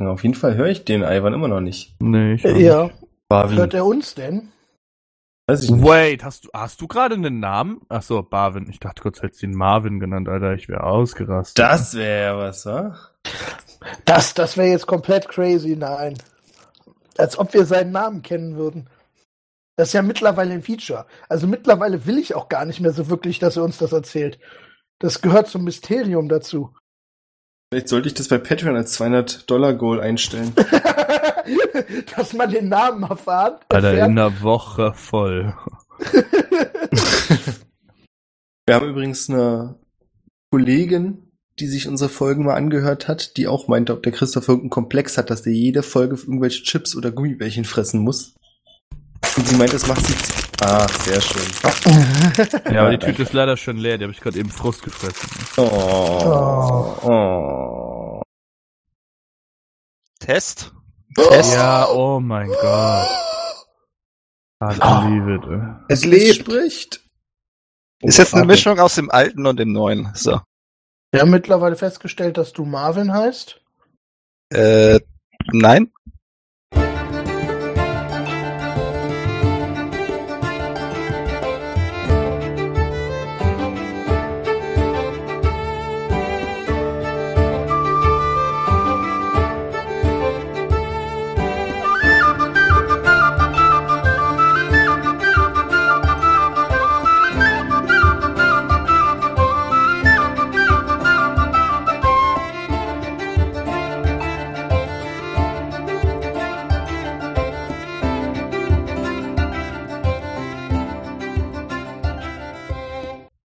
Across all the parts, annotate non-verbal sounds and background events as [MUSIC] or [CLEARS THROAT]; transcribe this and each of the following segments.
Auf jeden Fall höre ich den Ivan immer noch nicht. Nee, ich auch Ja, Barwin. hört er uns denn? Weiß ich nicht. Wait, hast du, hast du gerade einen Namen? Ach so, Barwin. Ich dachte kurz, hättest du ihn Marvin genannt, Alter. Ich wäre ausgerastet. Das wäre ja was, wa? Das, das wäre jetzt komplett crazy, nein. Als ob wir seinen Namen kennen würden. Das ist ja mittlerweile ein Feature. Also mittlerweile will ich auch gar nicht mehr so wirklich, dass er uns das erzählt. Das gehört zum Mysterium dazu. Vielleicht sollte ich das bei Patreon als 200-Dollar-Goal einstellen. [LAUGHS] dass man den Namen erfahren. Alter, erfährt. in der Woche voll. [LAUGHS] Wir haben übrigens eine Kollegin, die sich unsere Folgen mal angehört hat, die auch meinte, ob der Christoph irgendeinen Komplex hat, dass der jede Folge irgendwelche Chips oder Gummibärchen fressen muss. Und sie meint, das macht sie. Ah, sehr schön. Ja, aber die. Tüte ist leider schon leer. Die habe ich gerade eben Frust gefressen. Oh. oh. Test? Ja, oh mein Gott. I believe it. ey. Es lebt. spricht. Ist jetzt eine. Mischung aus dem alten und dem neuen. So. Wir haben mittlerweile festgestellt, dass du Marvin heißt. Äh, nein?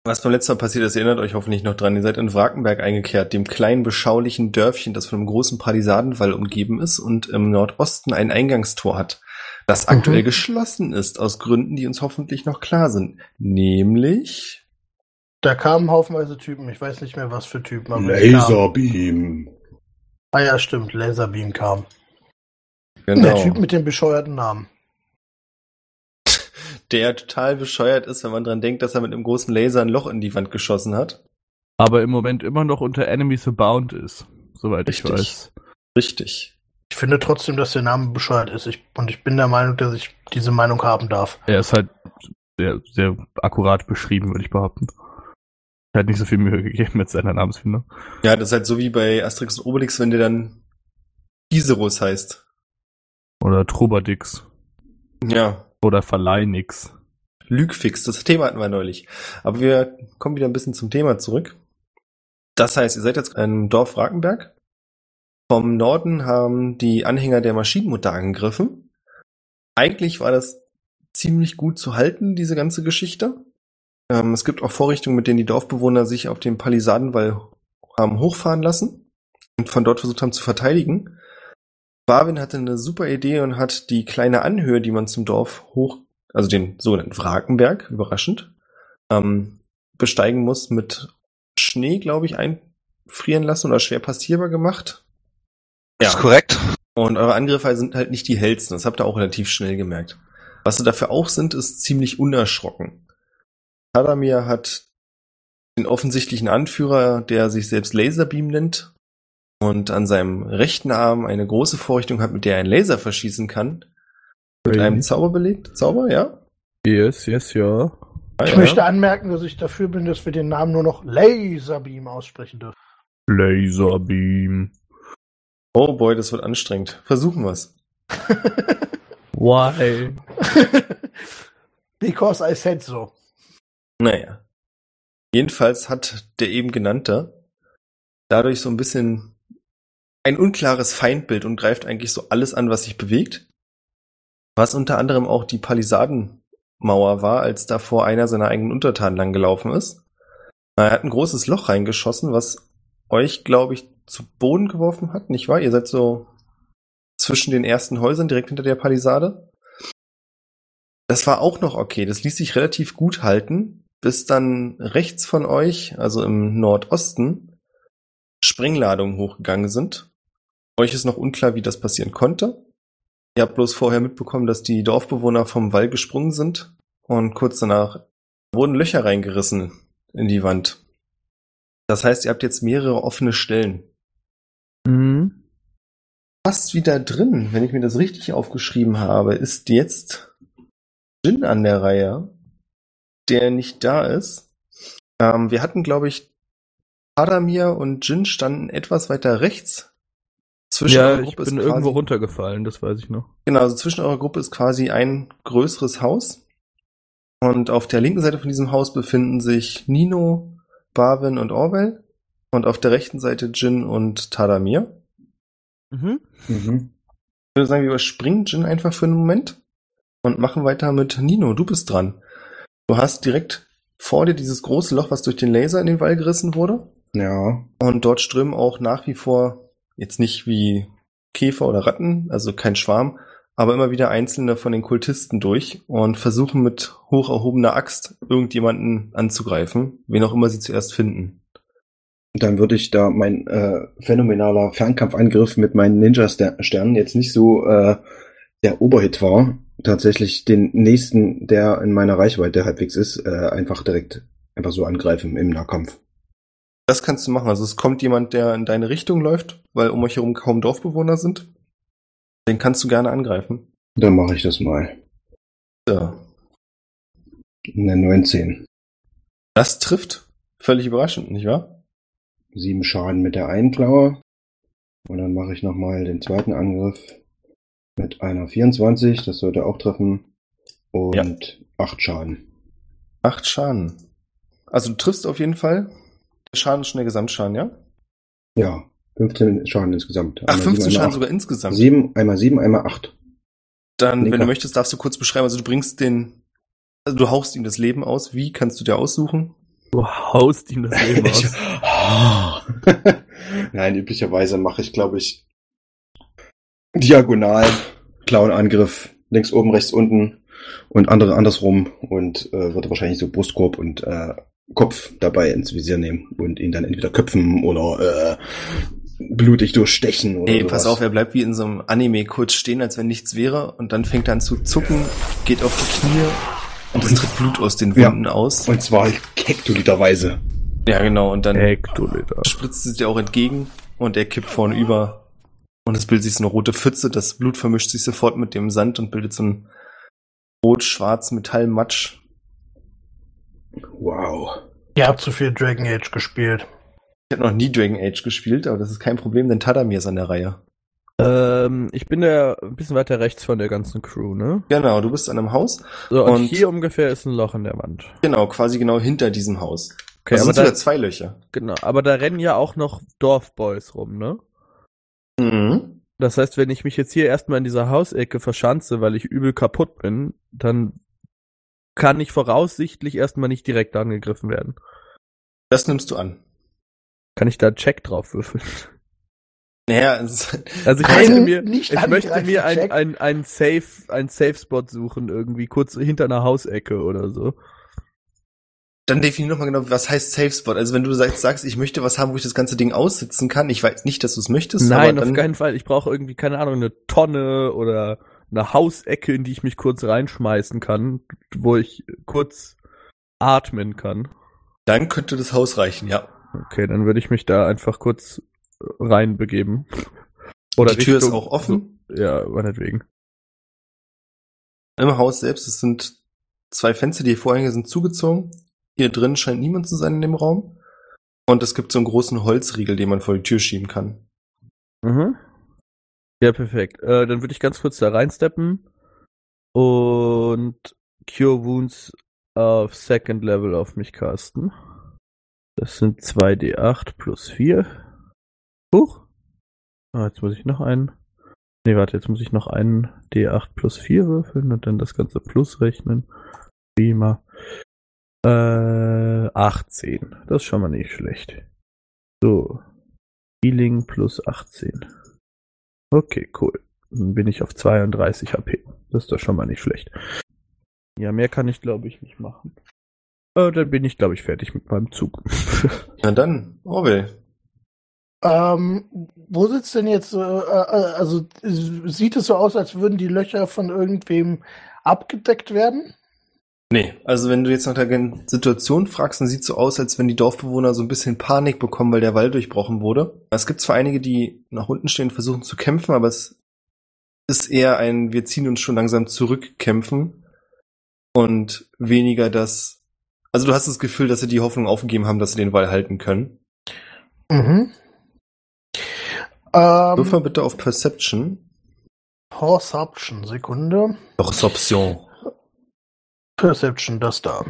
Was beim letzten Mal passiert ist, erinnert euch hoffentlich noch dran. Ihr seid in Wrakenberg eingekehrt, dem kleinen, beschaulichen Dörfchen, das von einem großen Palisadenwall umgeben ist und im Nordosten ein Eingangstor hat, das Mhm. aktuell geschlossen ist, aus Gründen, die uns hoffentlich noch klar sind. Nämlich, Da kamen haufenweise Typen. Ich weiß nicht mehr, was für Typen. aber. Laserbeam. Ah ja, stimmt. Laserbeam kam. genau, Der Typ mit dem bescheuerten Namen. Der total bescheuert ist, wenn man dran denkt, dass er mit einem großen Laser ein Loch in die Wand geschossen hat. Aber im Moment immer noch unter Enemies Abound ist. Soweit ich Richtig. weiß. Richtig. Ich finde trotzdem, dass der Name bescheuert ist. Ich, und ich bin der Meinung, dass ich diese Meinung haben darf. Er ist halt sehr, sehr akkurat beschrieben, würde ich behaupten. Er hat nicht so viel Mühe gegeben mit seiner Namensfindung. Ja, das ist halt so wie bei Asterix und Obelix, wenn der dann Iserus heißt. Oder Trubadix. Ja, Oder Verleinix. Lügfix, das Thema hatten wir neulich. Aber wir kommen wieder ein bisschen zum Thema zurück. Das heißt, ihr seid jetzt im Dorf Rakenberg. Vom Norden haben die Anhänger der Maschinenmutter angegriffen. Eigentlich war das ziemlich gut zu halten, diese ganze Geschichte. Ähm, es gibt auch Vorrichtungen, mit denen die Dorfbewohner sich auf den Palisadenwall haben hochfahren lassen und von dort versucht haben zu verteidigen. Barwin hatte eine super Idee und hat die kleine Anhöhe, die man zum Dorf hoch, also den sogenannten Wrakenberg, überraschend, ähm, besteigen muss, mit Schnee, glaube ich, einfrieren lassen oder schwer passierbar gemacht. Ist korrekt. Und eure Angriffe sind halt nicht die hellsten. Das habt ihr auch relativ schnell gemerkt. Was sie dafür auch sind, ist ziemlich unerschrocken. Tadamir hat den offensichtlichen Anführer, der sich selbst Laserbeam nennt und an seinem rechten Arm eine große Vorrichtung hat, mit der er einen Laser verschießen kann. Mit einem Zauber belegt. Zauber, ja? Yes, yes, ja. Ah, Ich ja. möchte anmerken, dass ich dafür bin, dass wir den Namen nur noch Laserbeam aussprechen dürfen. Laserbeam. Oh boy, das wird anstrengend. Versuchen wir's. [LAUGHS] Why? [LAUGHS] Because I said so. Naja. Jedenfalls hat der eben genannte dadurch so ein bisschen ein unklares Feindbild und greift eigentlich so alles an, was sich bewegt. Was unter anderem auch die Palisadenmauer war, als davor einer seiner eigenen Untertanen lang gelaufen ist. Er hat ein großes Loch reingeschossen, was euch, glaube ich, zu Boden geworfen hat, nicht wahr? Ihr seid so zwischen den ersten Häusern direkt hinter der Palisade. Das war auch noch okay. Das ließ sich relativ gut halten, bis dann rechts von euch, also im Nordosten, Sprengladungen hochgegangen sind. Euch ist noch unklar, wie das passieren konnte. Ihr habt bloß vorher mitbekommen, dass die Dorfbewohner vom Wall gesprungen sind und kurz danach wurden Löcher reingerissen in die Wand. Das heißt, ihr habt jetzt mehrere offene Stellen. Mhm. fast wieder drin. Wenn ich mir das richtig aufgeschrieben habe, ist jetzt Jin an der Reihe, der nicht da ist. Ähm, wir hatten, glaube ich, Adamir und Jin standen etwas weiter rechts. Zwischen ja, eurer ich Gruppe bin ist irgendwo quasi- runtergefallen, das weiß ich noch. Genau, also zwischen eurer Gruppe ist quasi ein größeres Haus. Und auf der linken Seite von diesem Haus befinden sich Nino, Barwin und Orwell. Und auf der rechten Seite Jin und Tadamir. Mhm. Mhm. Ich würde sagen, wir überspringen Jin einfach für einen Moment und machen weiter mit Nino. Du bist dran. Du hast direkt vor dir dieses große Loch, was durch den Laser in den Wall gerissen wurde. Ja. Und dort strömen auch nach wie vor, jetzt nicht wie Käfer oder Ratten, also kein Schwarm, aber immer wieder einzelne von den Kultisten durch und versuchen mit hoch erhobener Axt irgendjemanden anzugreifen, wen auch immer sie zuerst finden. Dann würde ich da mein äh, phänomenaler Fernkampfangriff mit meinen Ninja-Sternen jetzt nicht so äh, der Oberhit war, tatsächlich den nächsten, der in meiner Reichweite halbwegs ist, äh, einfach direkt einfach so angreifen im Nahkampf. Das kannst du machen. Also es kommt jemand, der in deine Richtung läuft, weil um euch herum kaum Dorfbewohner sind. Den kannst du gerne angreifen. Dann mache ich das mal. Ja. Eine 19. Das trifft. Völlig überraschend, nicht wahr? Sieben Schaden mit der einen Klaue. Und dann mache ich nochmal den zweiten Angriff mit einer 24. Das sollte auch treffen. Und acht Schaden. Acht Schaden. Also du triffst auf jeden Fall. Der Schaden ist schon der Gesamtschaden, ja? Ja, 15 Schaden insgesamt. Ach, Einmal 15 sieben, Schaden sogar insgesamt. Sieben, einmal sieben, einmal acht. Dann, wenn Linker. du möchtest, darfst du kurz beschreiben. Also du bringst den, also du haust ihm das Leben aus. Wie kannst du dir aussuchen? Du haust ihm das Leben [LAUGHS] aus. [LAUGHS] Nein, üblicherweise mache ich, glaube ich, diagonal, Clown-Angriff, links oben, rechts unten und andere andersrum und äh, würde wahrscheinlich so Brustkorb und äh, Kopf dabei ins Visier nehmen und ihn dann entweder köpfen oder äh, blutig durchstechen oder Nee, sowas. pass auf, er bleibt wie in so einem Anime kurz stehen, als wenn nichts wäre. Und dann fängt er an zu zucken, geht auf die Knie und es tritt Blut aus den Ja. Wunden aus. Und zwar hektoliterweise. Ja, genau. Und dann Hektoliter. spritzt es dir auch entgegen und er kippt vorne über. Und es bildet sich so eine rote Pfütze. Das Blut vermischt sich sofort mit dem Sand und bildet so ein rot-schwarz Metallmatsch. Wow. Ihr habt zu viel Dragon Age gespielt. Ich habe noch nie Dragon Age gespielt, aber das ist kein Problem, denn Tadamir ist an der Reihe. Ähm, ich bin da ein bisschen weiter rechts von der ganzen Crew, ne? Genau, du bist an einem Haus. So, und, Und- hier ungefähr ist ein Loch in der Wand. Genau, quasi genau hinter diesem Haus. Okay, das aber sind sogar da, zwei Löcher. genau, aber da rennen ja auch noch Dorfboys rum, ne? Mhm. Das heißt, wenn ich mich jetzt hier erstmal in dieser Hausecke verschanze, weil ich übel kaputt bin, dann kann ich voraussichtlich erstmal nicht direkt angegriffen werden. Das nimmst du an. Kann ich da einen Check drauf würfeln? Naja, [LAUGHS] Also ich möchte mir, ich möchte mir ein, ein, ein Safe, ein Safe Spot suchen, irgendwie kurz hinter einer Hausecke oder so. dann definier nochmal genau, was heißt Safe Spot. Also wenn du sagst, sagst, ich möchte was haben, wo ich das ganze Ding aussitzen kann, ich weiß nicht, dass du es möchtest, Nein, aber auf keinen Fall. Ich brauche irgendwie, keine Ahnung, eine Tonne oder eine Hausecke, in die ich mich kurz reinschmeißen kann, wo ich kurz atmen kann. dann könnte das Haus reichen, ja. Okay, dann würde ich mich da einfach kurz reinbegeben. Oder Die Tür ist auch offen. Ja, meinetwegen. Im Haus selbst, es sind zwei Fenster, die Vorhänge sind zugezogen. Hier drin scheint niemand zu sein in dem Raum. Und es gibt so einen großen Holzriegel, den man vor die Tür schieben kann. Mhm. Ja, perfekt. Äh, dann würde ich ganz kurz da reinsteppen und Cure Wounds auf Second Level auf mich casten. Das sind 2d8 plus 4. Huch. Ah, jetzt muss ich noch einen. Nee, warte, jetzt muss ich noch einen d8 plus 4 würfeln und dann das ganze plus rechnen. Prima. Äh, 18. Das ist schon mal nicht schlecht. So. Healing plus 18. Okay, cool. Dann bin ich auf 32 HP. Das ist doch schon mal nicht schlecht. Ja, mehr kann ich, glaube ich, nicht machen. Äh, dann bin ich, glaube ich, fertig mit meinem Zug. [LAUGHS] Na dann, Orwell. Ähm, wo sitzt denn jetzt, äh, äh, also sieht es so aus, als würden die Löcher von irgendwem abgedeckt werden? Nee, also wenn du jetzt nach der Situation fragst, dann sieht es so aus, als wenn die Dorfbewohner so ein bisschen Panik bekommen, weil der Wall durchbrochen wurde. Es gibt zwar einige, die nach unten stehen und versuchen zu kämpfen, aber es ist eher ein, wir ziehen uns schon langsam zurückkämpfen und weniger das, also du hast das Gefühl, dass sie die Hoffnung aufgegeben haben, dass sie den Wall halten können. Mhm. Ähm, Würfel bitte auf Perception. Perception, Sekunde. Perception. Perception, das da.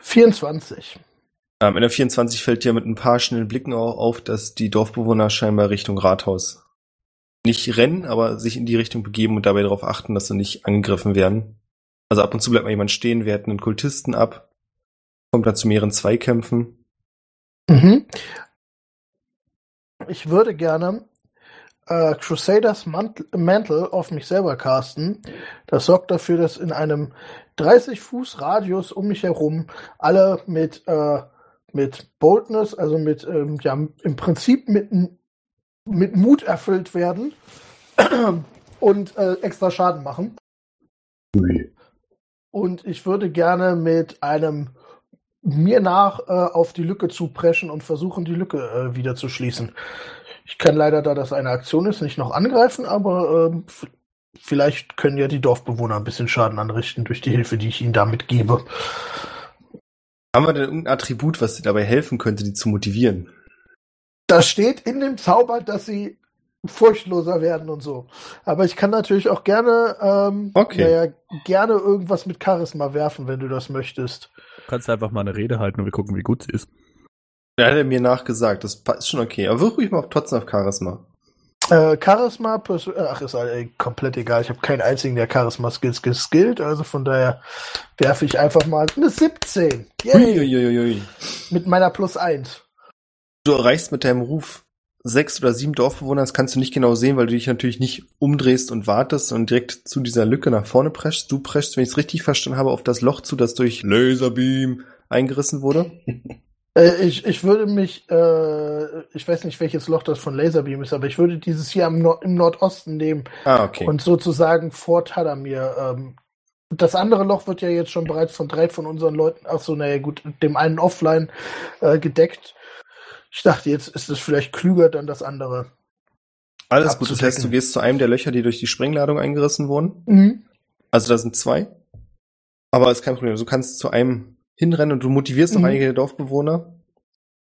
24. Ähm, in der 24 fällt dir mit ein paar schnellen Blicken auch auf, dass die Dorfbewohner scheinbar Richtung Rathaus nicht rennen, aber sich in die Richtung begeben und dabei darauf achten, dass sie nicht angegriffen werden. Also ab und zu bleibt mal jemand stehen, werten einen Kultisten ab, kommt da zu mehreren Zweikämpfen. Mhm. Ich würde gerne äh, Crusaders Mantle auf mich selber casten. Das sorgt dafür, dass in einem 30 Fuß Radius um mich herum alle mit, äh, mit Boldness, also mit, ähm, ja, im Prinzip mit, mit Mut erfüllt werden [CLEARS THROAT] und äh, extra Schaden machen. Ui. Und ich würde gerne mit einem mir nach äh, auf die Lücke zu preschen und versuchen, die Lücke äh, wieder zu schließen. Ich kann leider, da das eine Aktion ist, nicht noch angreifen, aber ähm, vielleicht können ja die Dorfbewohner ein bisschen Schaden anrichten durch die Hilfe, die ich ihnen damit gebe. Haben wir denn irgendein Attribut, was dir dabei helfen könnte, die zu motivieren? Das steht in dem Zauber, dass sie furchtloser werden und so. Aber ich kann natürlich auch gerne, ähm, okay. naja, gerne irgendwas mit Charisma werfen, wenn du das möchtest. Du kannst einfach mal eine Rede halten und wir gucken, wie gut sie ist. Ja, hat er mir nachgesagt, das ist schon okay. Aber wirf ruhig mal auf, trotzdem auf Charisma. Äh, Charisma, ach, ist ey, komplett egal. Ich habe keinen einzigen, der Charisma-Skills geskillt, also von daher werfe ich einfach mal eine 17. Yay. Uiuiui. Mit meiner Plus 1. Du erreichst mit deinem Ruf sechs oder sieben Dorfbewohner, das kannst du nicht genau sehen, weil du dich natürlich nicht umdrehst und wartest und direkt zu dieser Lücke nach vorne preschst. Du preschst, wenn ich es richtig verstanden habe, auf das Loch zu, das durch Laserbeam eingerissen wurde. [LAUGHS] Äh, ich, ich würde mich, äh, ich weiß nicht, welches Loch das von Laserbeam ist, aber ich würde dieses hier Nord im Nordosten nehmen ah, okay. und sozusagen vor Tadamir. Ähm, das andere Loch wird ja jetzt schon bereits von drei von unseren Leuten, ach so, naja, gut, dem einen offline äh, gedeckt. Ich dachte, jetzt ist es vielleicht klüger, dann das andere. Alles gut, das heißt, du gehst zu einem der Löcher, die durch die Sprengladung eingerissen wurden. Mhm. Also da sind zwei. Aber ist kein Problem. Du kannst zu einem hinrennen und du motivierst mhm. noch einige der Dorfbewohner,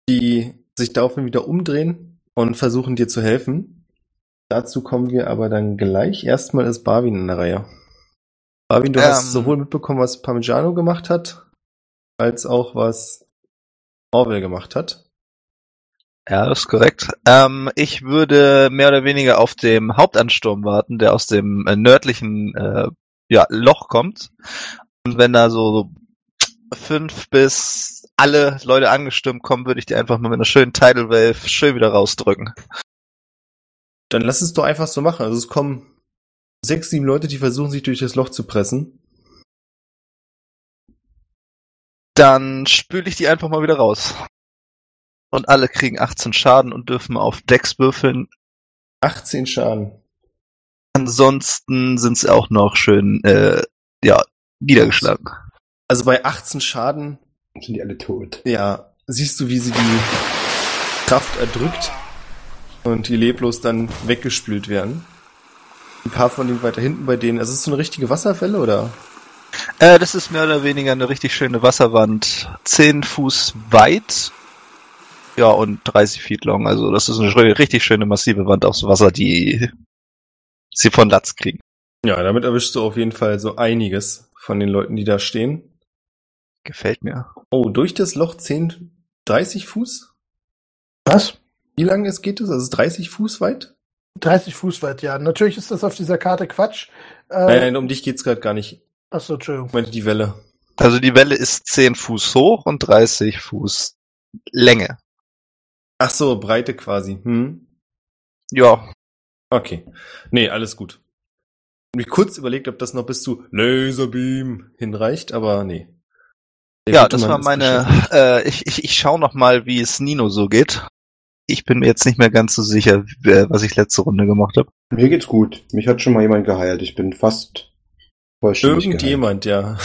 die sich daraufhin wieder umdrehen und versuchen dir zu helfen. Dazu kommen wir aber dann gleich. Erstmal ist Barwin in der Reihe. Barwin, du ähm, hast sowohl mitbekommen, was Parmigiano gemacht hat, als auch was Orwell gemacht hat. Ja, das ist korrekt. Ähm, ich würde mehr oder weniger auf dem Hauptansturm warten, der aus dem äh, nördlichen äh, ja, Loch kommt. Und wenn da so fünf bis alle Leute angestimmt kommen, würde ich die einfach mal mit einer schönen Tidal Wave schön wieder rausdrücken. Dann lass es doch einfach so machen. Also es kommen sechs, sieben Leute, die versuchen, sich durch das Loch zu pressen. Dann spüle ich die einfach mal wieder raus. Und alle kriegen 18 Schaden und dürfen auf Decks würfeln. 18 Schaden. Ansonsten sind sie auch noch schön, äh, ja, niedergeschlagen. Also bei 18 Schaden sind die alle tot. Ja, siehst du, wie sie die Kraft erdrückt und die leblos dann weggespült werden. Ein paar von denen weiter hinten bei denen. Also ist es so eine richtige Wasserfälle oder? Äh, das ist mehr oder weniger eine richtig schöne Wasserwand. 10 Fuß weit. Ja, und 30 Feet long. Also das ist eine richtig schöne massive Wand aus Wasser, die [LAUGHS] sie von Latz kriegen. Ja, damit erwischst du auf jeden Fall so einiges von den Leuten, die da stehen. Gefällt mir. Oh, durch das Loch 10, 30 Fuß? Was? Wie lange es geht es? Also 30 Fuß weit? 30 Fuß weit, ja. Natürlich ist das auf dieser Karte Quatsch. Äh, nein, nein, um dich geht's gerade gar nicht. Achso, Entschuldigung. Ich meinte die Welle. Also die Welle ist 10 Fuß hoch und 30 Fuß Länge. Ach so, Breite quasi. Hm? Ja. Okay. Nee, alles gut. Ich mich kurz überlegt, ob das noch bis zu Laserbeam hinreicht, aber nee. Der ja, das war meine. Äh, ich ich, ich schaue noch mal, wie es Nino so geht. Ich bin mir jetzt nicht mehr ganz so sicher, was ich letzte Runde gemacht habe. Mir geht's gut. Mich hat schon mal jemand geheilt. Ich bin fast Vollständig Irgendjemand, ja.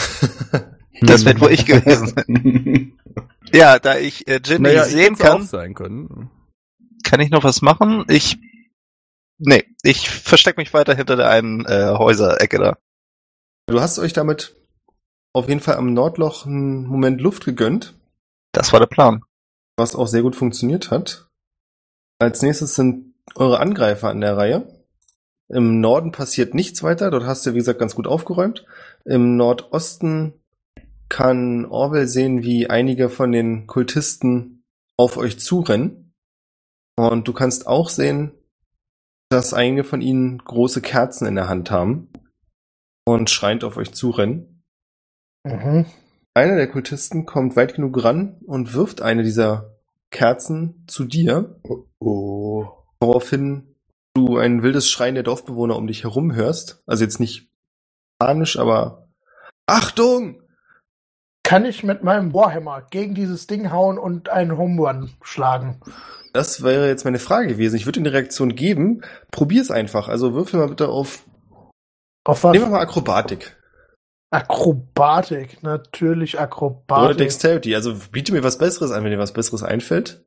[LAUGHS] Das wird wohl ich [LAUGHS] gewesen sein. Ja, da ich äh, Jin naja, nicht sehen ich hätte auch kann, sein können. kann ich noch was machen. Ich, nee, ich verstecke mich weiter hinter der einen äh, Häuserecke da. Du hast euch damit auf jeden Fall am Nordloch einen Moment Luft gegönnt, Das war der Plan. was auch sehr gut funktioniert hat. Als nächstes sind eure Angreifer an der Reihe. Im Norden passiert nichts weiter, dort hast du, wie gesagt, ganz gut aufgeräumt. Im Nordosten kann Orwell sehen, wie einige von den Kultisten auf euch zurennen. Und du kannst auch sehen, dass einige von ihnen große Kerzen in der Hand haben und schreiend auf euch zurennen. Mhm. Einer der Kultisten kommt weit genug ran und wirft eine dieser Kerzen zu dir, Oh. woraufhin du ein wildes Schreien der Dorfbewohner um dich herum hörst. Also jetzt nicht panisch, aber Achtung! Kann ich mit meinem Warhammer gegen dieses Ding hauen und einen Home Run schlagen? Das wäre jetzt meine Frage gewesen. Ich würde dir eine Reaktion geben. Probier's einfach. Also würfel mal bitte auf. Auf was? Nehmen wir mal Akrobatik. Akrobatik, natürlich Oder Akrobatik. Dexterity. Also biete mir was Besseres an, wenn dir was Besseres einfällt.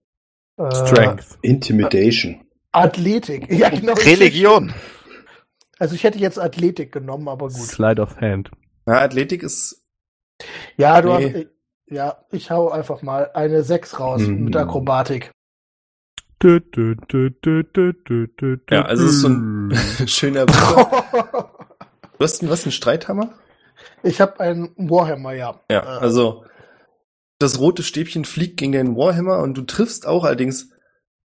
Äh, Strength. Intimidation. Athletik. Ja, genau. Religion. Also ich hätte jetzt Athletik genommen, aber gut. Slide of Hand. Na, Athletik ist. Ja, du Nee. hast. Ja, ich hau einfach mal eine 6 raus Mhm. mit Akrobatik. Ja, also es ist so ein [LAUGHS] schöner Bruder. [LAUGHS] Du hast einen, was, einen Streithammer? ich habe einen Warhammer, ja. Ja, Äh, also das rote Stäbchen fliegt gegen den Warhammer und du triffst auch allerdings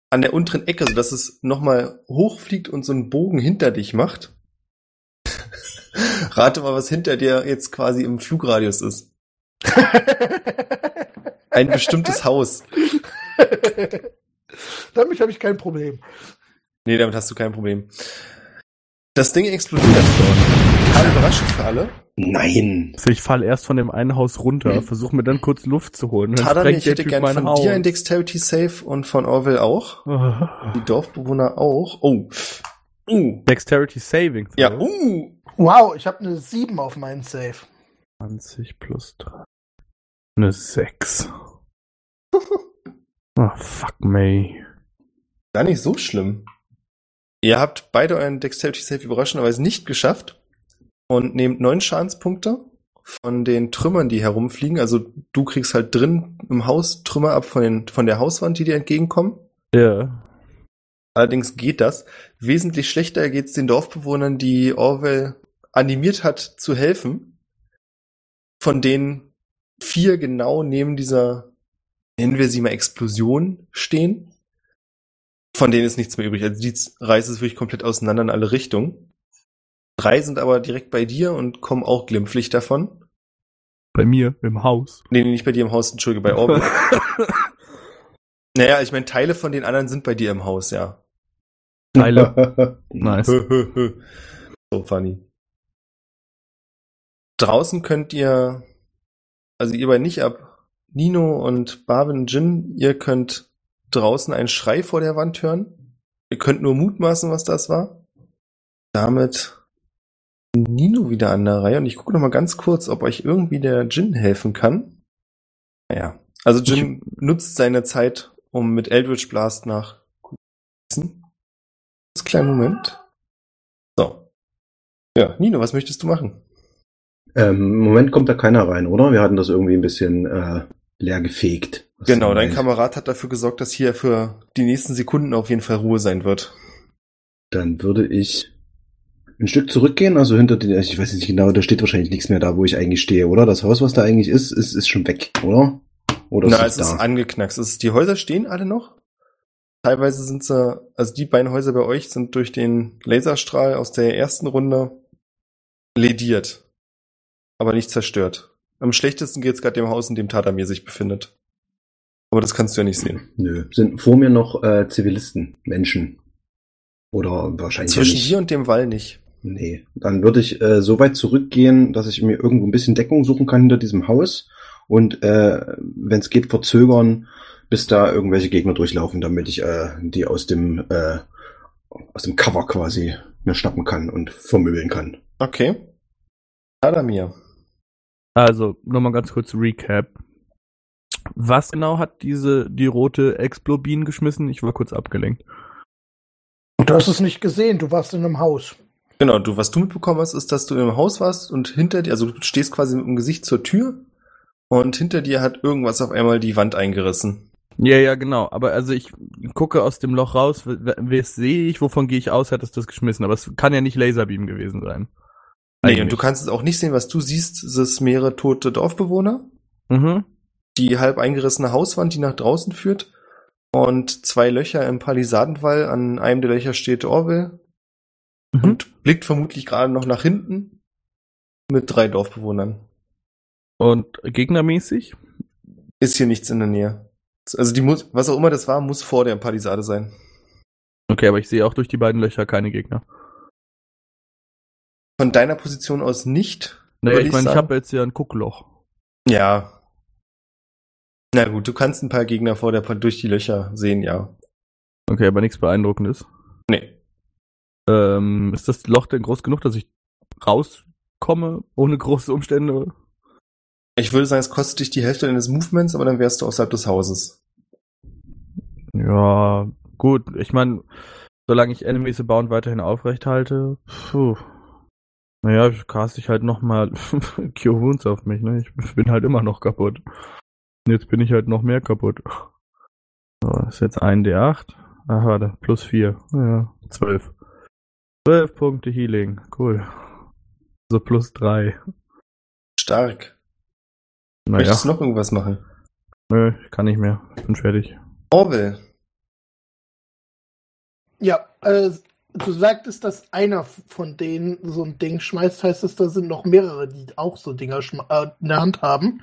an der unteren Ecke, sodass es nochmal hochfliegt und so einen Bogen hinter dich macht. [LAUGHS] Rate mal, was hinter dir jetzt quasi im Flugradius ist. Ein bestimmtes Haus. [LAUGHS] Damit habe ich kein Problem. Nee, damit hast du kein Problem. Das Ding explodiert dort. Total überraschend für alle. Nein. Also ich fall erst von dem einen Haus runter, versuche mir dann kurz Luft zu holen. sprengt ich hätte gern von Haus. dir ein Dexterity Save und von Orwell auch. Ah. Die Dorfbewohner auch. Oh. Uh. Dexterity Saving. Ja, Throw. uh. Wow, ich habe eine 7 auf meinen Save. 20 plus 3. Eine 6. Oh, [LAUGHS] fuck me. Gar nicht so schlimm. Ihr habt beide euren Dexterity Save überraschenderweise nicht geschafft und nehmt neun Schadenspunkte von den Trümmern, die herumfliegen. Also du kriegst halt drin im Haus Trümmer ab von, den, von der Hauswand, die dir entgegenkommen. Ja. Allerdings geht das. Wesentlich schlechter geht's den Dorfbewohnern, die Orwell animiert hat zu helfen. Von denen vier genau neben dieser, nennen wir sie mal Explosion stehen. Von denen ist nichts mehr übrig. Also die reißt es wirklich komplett auseinander in alle Richtungen. Drei sind aber direkt bei dir und kommen auch glimpflich davon. Bei mir im Haus. Nee, nee, nicht bei dir im Haus, entschuldige, bei Orwell. [LAUGHS] naja, ich meine, Teile von den anderen sind bei dir im Haus, ja. Teile. [LAUGHS] Nice. [LAUGHS] so funny. Draußen könnt ihr, also ihr bei nicht ab, Nino und Barben Jin, ihr könnt draußen einen Schrei vor der Wand hören. Ihr könnt nur mutmaßen, was das war. Damit Nino wieder an der Reihe und ich gucke noch mal ganz kurz, ob euch irgendwie der Jin helfen kann. Naja, also Jin nutzt seine Zeit, um mit Eldritch Blast nach kleinen Moment. So. Ja, Nino, was möchtest du machen? Ähm, Im Moment kommt da keiner rein, oder? Wir hatten das irgendwie ein bisschen äh, leer gefegt. Genau, dein. Kamerad hat dafür gesorgt, dass hier für die nächsten Sekunden auf jeden Fall Ruhe sein wird. Dann würde ich ein Stück zurückgehen, also hinter den, ich weiß nicht genau, da steht wahrscheinlich nichts mehr da, wo ich eigentlich stehe, oder? Das Haus, was da eigentlich ist, ist, ist schon weg, oder? Oder Na, ist es es ist angeknackst. Ist, die Häuser stehen alle noch. Teilweise sind sie, also die beiden Häuser bei euch sind durch den Laserstrahl aus der ersten Runde lediert. Aber nicht zerstört. Am schlechtesten geht's gerade dem Haus, in dem Tadamir sich befindet. Aber das kannst du ja nicht sehen. Nö. Sind vor mir noch äh, Zivilisten, Menschen? Oder wahrscheinlich ja Zwischen nicht. dir und dem Wall nicht. Nee. Dann würde ich äh, so weit zurückgehen, dass ich mir irgendwo ein bisschen Deckung suchen kann hinter diesem Haus und äh, wenn es geht, verzögern, bis da irgendwelche Gegner durchlaufen, damit ich äh, die aus dem äh, aus dem Cover quasi mir schnappen kann und vermöbeln kann. Okay. Adamir. Also, nochmal ganz kurz Recap. Was genau hat diese, die rote Explobin geschmissen? Ich war kurz abgelenkt. Du hast es nicht gesehen, du warst in einem Haus. Genau, du, was du mitbekommen hast, ist, dass du im Haus warst und hinter dir, also du stehst quasi mit dem Gesicht zur Tür und hinter dir hat irgendwas auf einmal die Wand eingerissen. Ja, ja, genau. Aber also ich gucke aus dem Loch raus, wer sehe ich, wovon gehe ich aus, hat es das geschmissen. Aber es kann ja nicht Laserbeam gewesen sein. Nee, und du kannst es auch nicht sehen, was du siehst, ist mehrere tote Dorfbewohner, Mhm. die halb eingerissene Hauswand, die nach draußen führt und zwei Löcher im Palisadenwall. An einem der Löcher steht Orwell Mhm. und blickt vermutlich gerade noch nach hinten mit drei Dorfbewohnern. Und gegnermäßig? Ist hier nichts in der Nähe. Also die muss, was auch immer das war, muss vor der Palisade sein. Okay, aber ich sehe auch durch die beiden Löcher keine Gegner. Von deiner Position aus nicht. Naja, ich meine, ich habe jetzt ja ein Guckloch. Ja. Na gut, du kannst ein paar Gegner vor der durch die Löcher sehen, ja. Okay, aber nichts Beeindruckendes. Nee. Ähm, ist das Loch denn groß genug, dass ich rauskomme, ohne große Umstände? Ich würde sagen, es kostet dich die Hälfte deines Movements, aber dann wärst du außerhalb des Hauses. Ja, gut. Ich meine, solange ich Enemies Abound weiterhin aufrecht halte, puh. Naja, cast ich halt nochmal [LAUGHS] Cure Wounds auf mich, ne? Ich bin halt immer noch kaputt. Und Jetzt bin ich halt noch mehr kaputt. So, ist jetzt ein D8. Ach, warte, plus 4. Ja, 12. 12 Punkte Healing. Cool. So plus 3. Stark. Naja, Möchtest du noch irgendwas machen? nö, ich kann nicht mehr. Ich bin fertig. Orwell. Ja, äh, du sagtest, dass einer von denen so ein Ding schmeißt, heißt es, da sind noch mehrere, die auch so Dinger äh, in der Hand haben.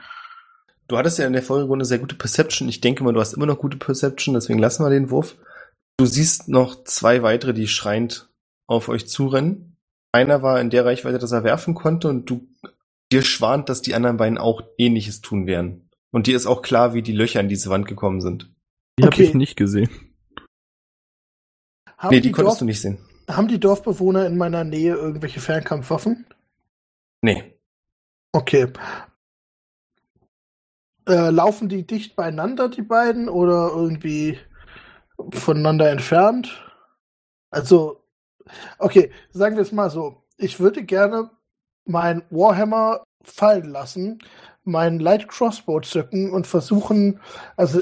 Du hattest ja in der Folge eine sehr gute Perception. Ich denke mal, du hast immer noch gute Perception, deswegen lassen wir den Wurf. Du siehst noch zwei weitere, die schreiend auf euch zurennen. Einer war in der Reichweite, dass er werfen konnte und du dir schwant, dass die anderen beiden auch ähnliches tun werden. Und dir ist auch klar, wie die Löcher in diese Wand gekommen sind. Die habe Okay. ich nicht gesehen. Haben, nee, die, die konntest Dorf du nicht sehen. haben die Dorfbewohner in meiner Nähe irgendwelche Fernkampfwaffen? Nee. Okay. Äh, laufen die dicht beieinander, die beiden, oder irgendwie voneinander entfernt? Also, okay, sagen wir es mal so. Ich würde gerne mein Warhammer fallen lassen, meinen Light Crossbow zücken und versuchen, also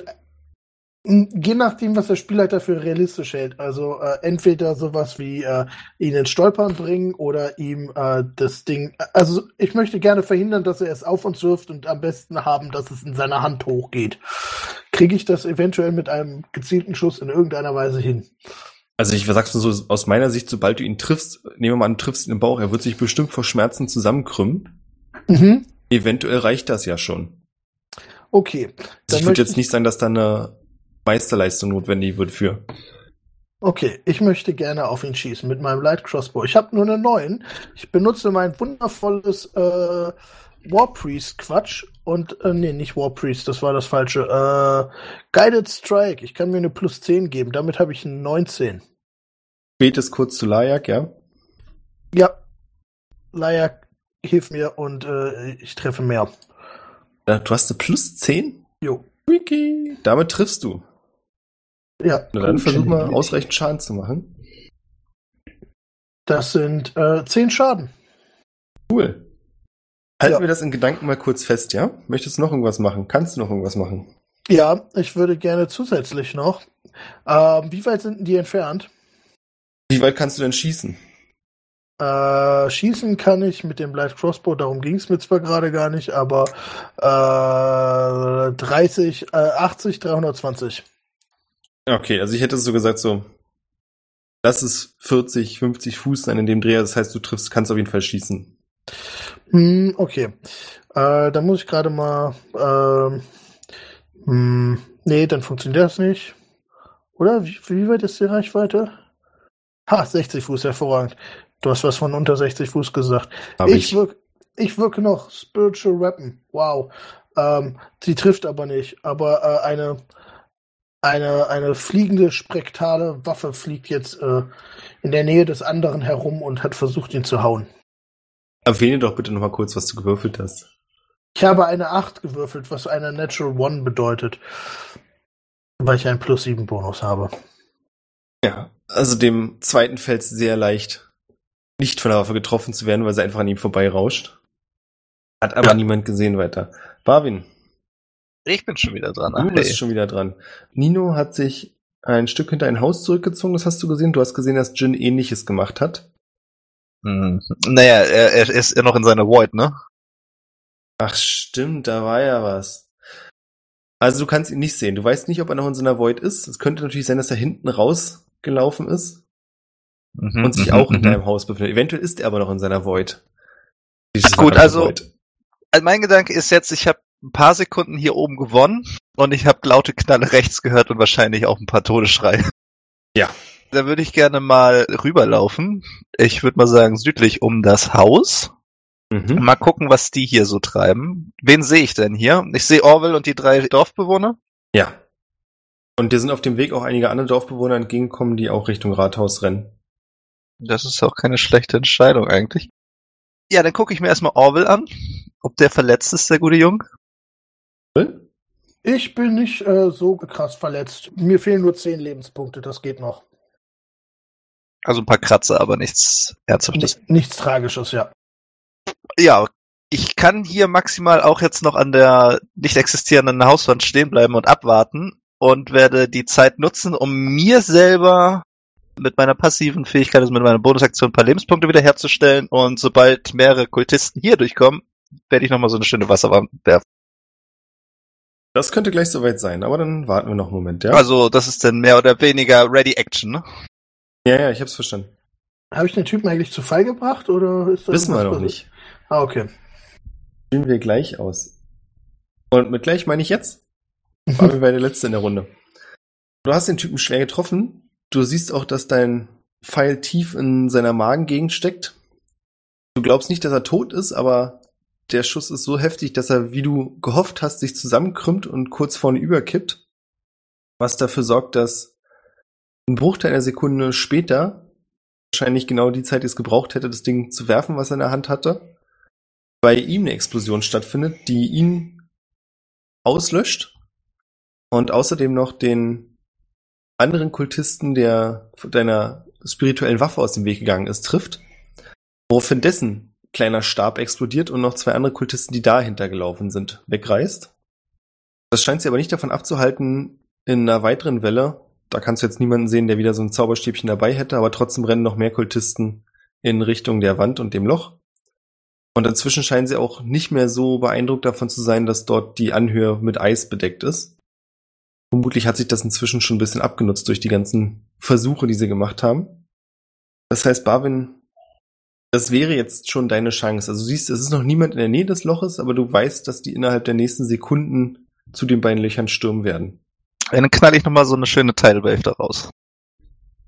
je nachdem, was der Spielleiter für realistisch hält. Also äh, entweder sowas wie äh, ihn ins Stolpern bringen oder ihm äh, das Ding. Also ich möchte gerne verhindern, dass er es auf uns wirft und am besten haben, dass es in seiner Hand hochgeht. Kriege ich das eventuell mit einem gezielten Schuss in irgendeiner Weise hin? Also ich sag's nur so, aus meiner Sicht, sobald du ihn triffst, nehmen wir mal an, du triffst ihn im Bauch, er wird sich bestimmt vor Schmerzen zusammenkrümmen. Mhm. Eventuell reicht das ja schon. Okay. Also ich würde jetzt nicht sagen, dass da eine Meisterleistung notwendig wird für. Okay, ich möchte gerne auf ihn schießen mit meinem Light Crossbow. Ich habe nur eine 9. Ich benutze mein wundervolles äh, War Priest Quatsch und äh, nee, nicht War Priest, das war das falsche. Äh, Guided Strike. Ich kann mir eine plus 10 geben. Damit habe ich eine 19. Betest kurz zu Lajak, ja? Ja. Layak, hilf mir und äh, ich treffe mehr. Ja, Du hast eine plus 10? Jo. Wiki. Damit triffst du. Ja. Na dann versuch mal ausreichend Schaden zu machen. Das sind äh, 10 Schaden. Cool. Halten Ja. wir das in Gedanken mal kurz fest, ja? Möchtest du noch irgendwas machen? Kannst du noch irgendwas machen? Ja, ich würde gerne zusätzlich noch. Ähm, wie weit sind denn die entfernt? Wie weit kannst du denn schießen? Äh, schießen kann ich mit dem Light Crossbow, darum ging es mir zwar gerade gar nicht, aber äh, 30, äh, 80, 320. Okay, also ich hätte so gesagt, so, lass es 40, 50 Fuß sein in dem Dreher, das heißt, du triffst, kannst auf jeden Fall schießen. Hm, okay. Äh, dann muss ich gerade mal. Ähm, hm, nee, dann funktioniert das nicht. Oder? Wie, wie weit ist die Reichweite? Ha, 60 Fuß, hervorragend. Du hast was von unter 60 Fuß gesagt. Hab ich, ich. Wirk, ich wirke noch Spiritual Weapon. Wow. Ähm, sie trifft aber nicht. Aber äh, eine, eine, eine fliegende, sprektale Waffe fliegt jetzt äh, in der Nähe des anderen herum und hat versucht, ihn zu hauen. Erwähne doch bitte nochmal kurz, was du gewürfelt hast. Ich habe eine 8 gewürfelt, was eine Natural One bedeutet. Weil ich einen Plus 7 Bonus habe. Ja, also dem zweiten fällt es sehr leicht, nicht von der Waffe getroffen zu werden, weil sie einfach an ihm vorbeirauscht. Hat aber Ja. niemand gesehen weiter. Barwin, Ich bin schon wieder dran. du bist hey. schon wieder dran. Nino hat sich ein Stück hinter ein Haus zurückgezogen, das hast du gesehen. Du hast gesehen, dass Jin ähnliches gemacht hat. Hm. Naja, er, er ist ja noch in seiner Void, ne? Ach stimmt, da war ja was. Also du kannst ihn nicht sehen. Du weißt nicht, ob er noch in so einer Void ist. Es könnte natürlich sein, dass er hinten rausgelaufen ist Mhm, und sich mhm, auch in mhm. deinem Haus befindet. Eventuell ist er aber noch in seiner Void. Gut, also- Void. Also mein Gedanke ist jetzt, ich habe ein paar Sekunden hier oben gewonnen und ich habe laute Knalle rechts gehört und wahrscheinlich auch ein paar Todesschreie. Ja. Da würde ich gerne mal rüberlaufen. Ich würde mal sagen südlich um das Haus. Mhm. Mal gucken, was die hier so treiben. Wen sehe ich denn hier? Ich sehe Orwell und die drei Dorfbewohner. Ja. Und dir sind auf dem Weg auch einige andere Dorfbewohner entgegengekommen, die auch Richtung Rathaus rennen. Das ist auch keine schlechte Entscheidung eigentlich. Ja, dann gucke ich mir erstmal Orwell an, ob der verletzt ist, der gute Junge. Ich bin nicht äh, so krass verletzt. Mir fehlen nur 10 Lebenspunkte, das geht noch. Also ein paar Kratzer, aber nichts Ernsthaftes. Ni- Nichts Tragisches, ja. Ja, ich kann hier maximal auch jetzt noch an der nicht existierenden Hauswand stehen bleiben und abwarten und werde die Zeit nutzen, um mir selber mit meiner passiven Fähigkeit, also mit meiner Bonusaktion, ein paar Lebenspunkte wiederherzustellen. Und sobald mehrere Kultisten hier durchkommen, werde ich nochmal so eine schöne Wasserwand werfen. Das könnte gleich soweit sein, aber dann warten wir noch einen Moment, ja? Also, das ist dann mehr oder weniger Ready Action, ne? ja, ja, ich hab's verstanden. Habe ich den Typen eigentlich zu Fall gebracht oder ist da Wissen wir noch nicht. Ah, okay. Spielen wir gleich aus. Und mit gleich meine ich jetzt. Waren wir bei der letzte in der Runde. Du hast den Typen schwer getroffen. Du siehst auch, dass dein Pfeil tief in seiner Magengegend steckt. Du glaubst nicht, dass er tot ist, aber der Schuss ist so heftig, dass er, wie du gehofft hast, sich zusammenkrümmt und kurz vorne überkippt. Was dafür sorgt, dass ein Bruchteil einer Sekunde später, wahrscheinlich genau die Zeit, die es gebraucht hätte, das Ding zu werfen, was er in der Hand hatte, bei ihm eine Explosion stattfindet, die ihn auslöscht und außerdem noch den anderen Kultisten, der deiner spirituellen Waffe aus dem Weg gegangen ist, trifft, woraufhin dessen kleiner Stab explodiert und noch zwei andere Kultisten, die dahinter gelaufen sind, wegreißt. Das scheint sie aber nicht davon abzuhalten, in einer weiteren Welle, da kannst du jetzt niemanden sehen, der wieder so ein Zauberstäbchen dabei hätte, aber trotzdem rennen noch mehr Kultisten in Richtung der Wand und dem Loch. Und inzwischen scheinen sie auch nicht mehr so beeindruckt davon zu sein, dass dort die Anhöhe mit Eis bedeckt ist. Vermutlich hat sich das inzwischen schon ein bisschen abgenutzt durch die ganzen Versuche, die sie gemacht haben. Das heißt, Barwin, das wäre jetzt schon deine Chance. Also du siehst, es ist noch niemand in der Nähe des Loches, aber du weißt, dass die innerhalb der nächsten Sekunden zu den beiden Löchern stürmen werden. Dann knall ich nochmal so eine schöne Tidal Wave da raus.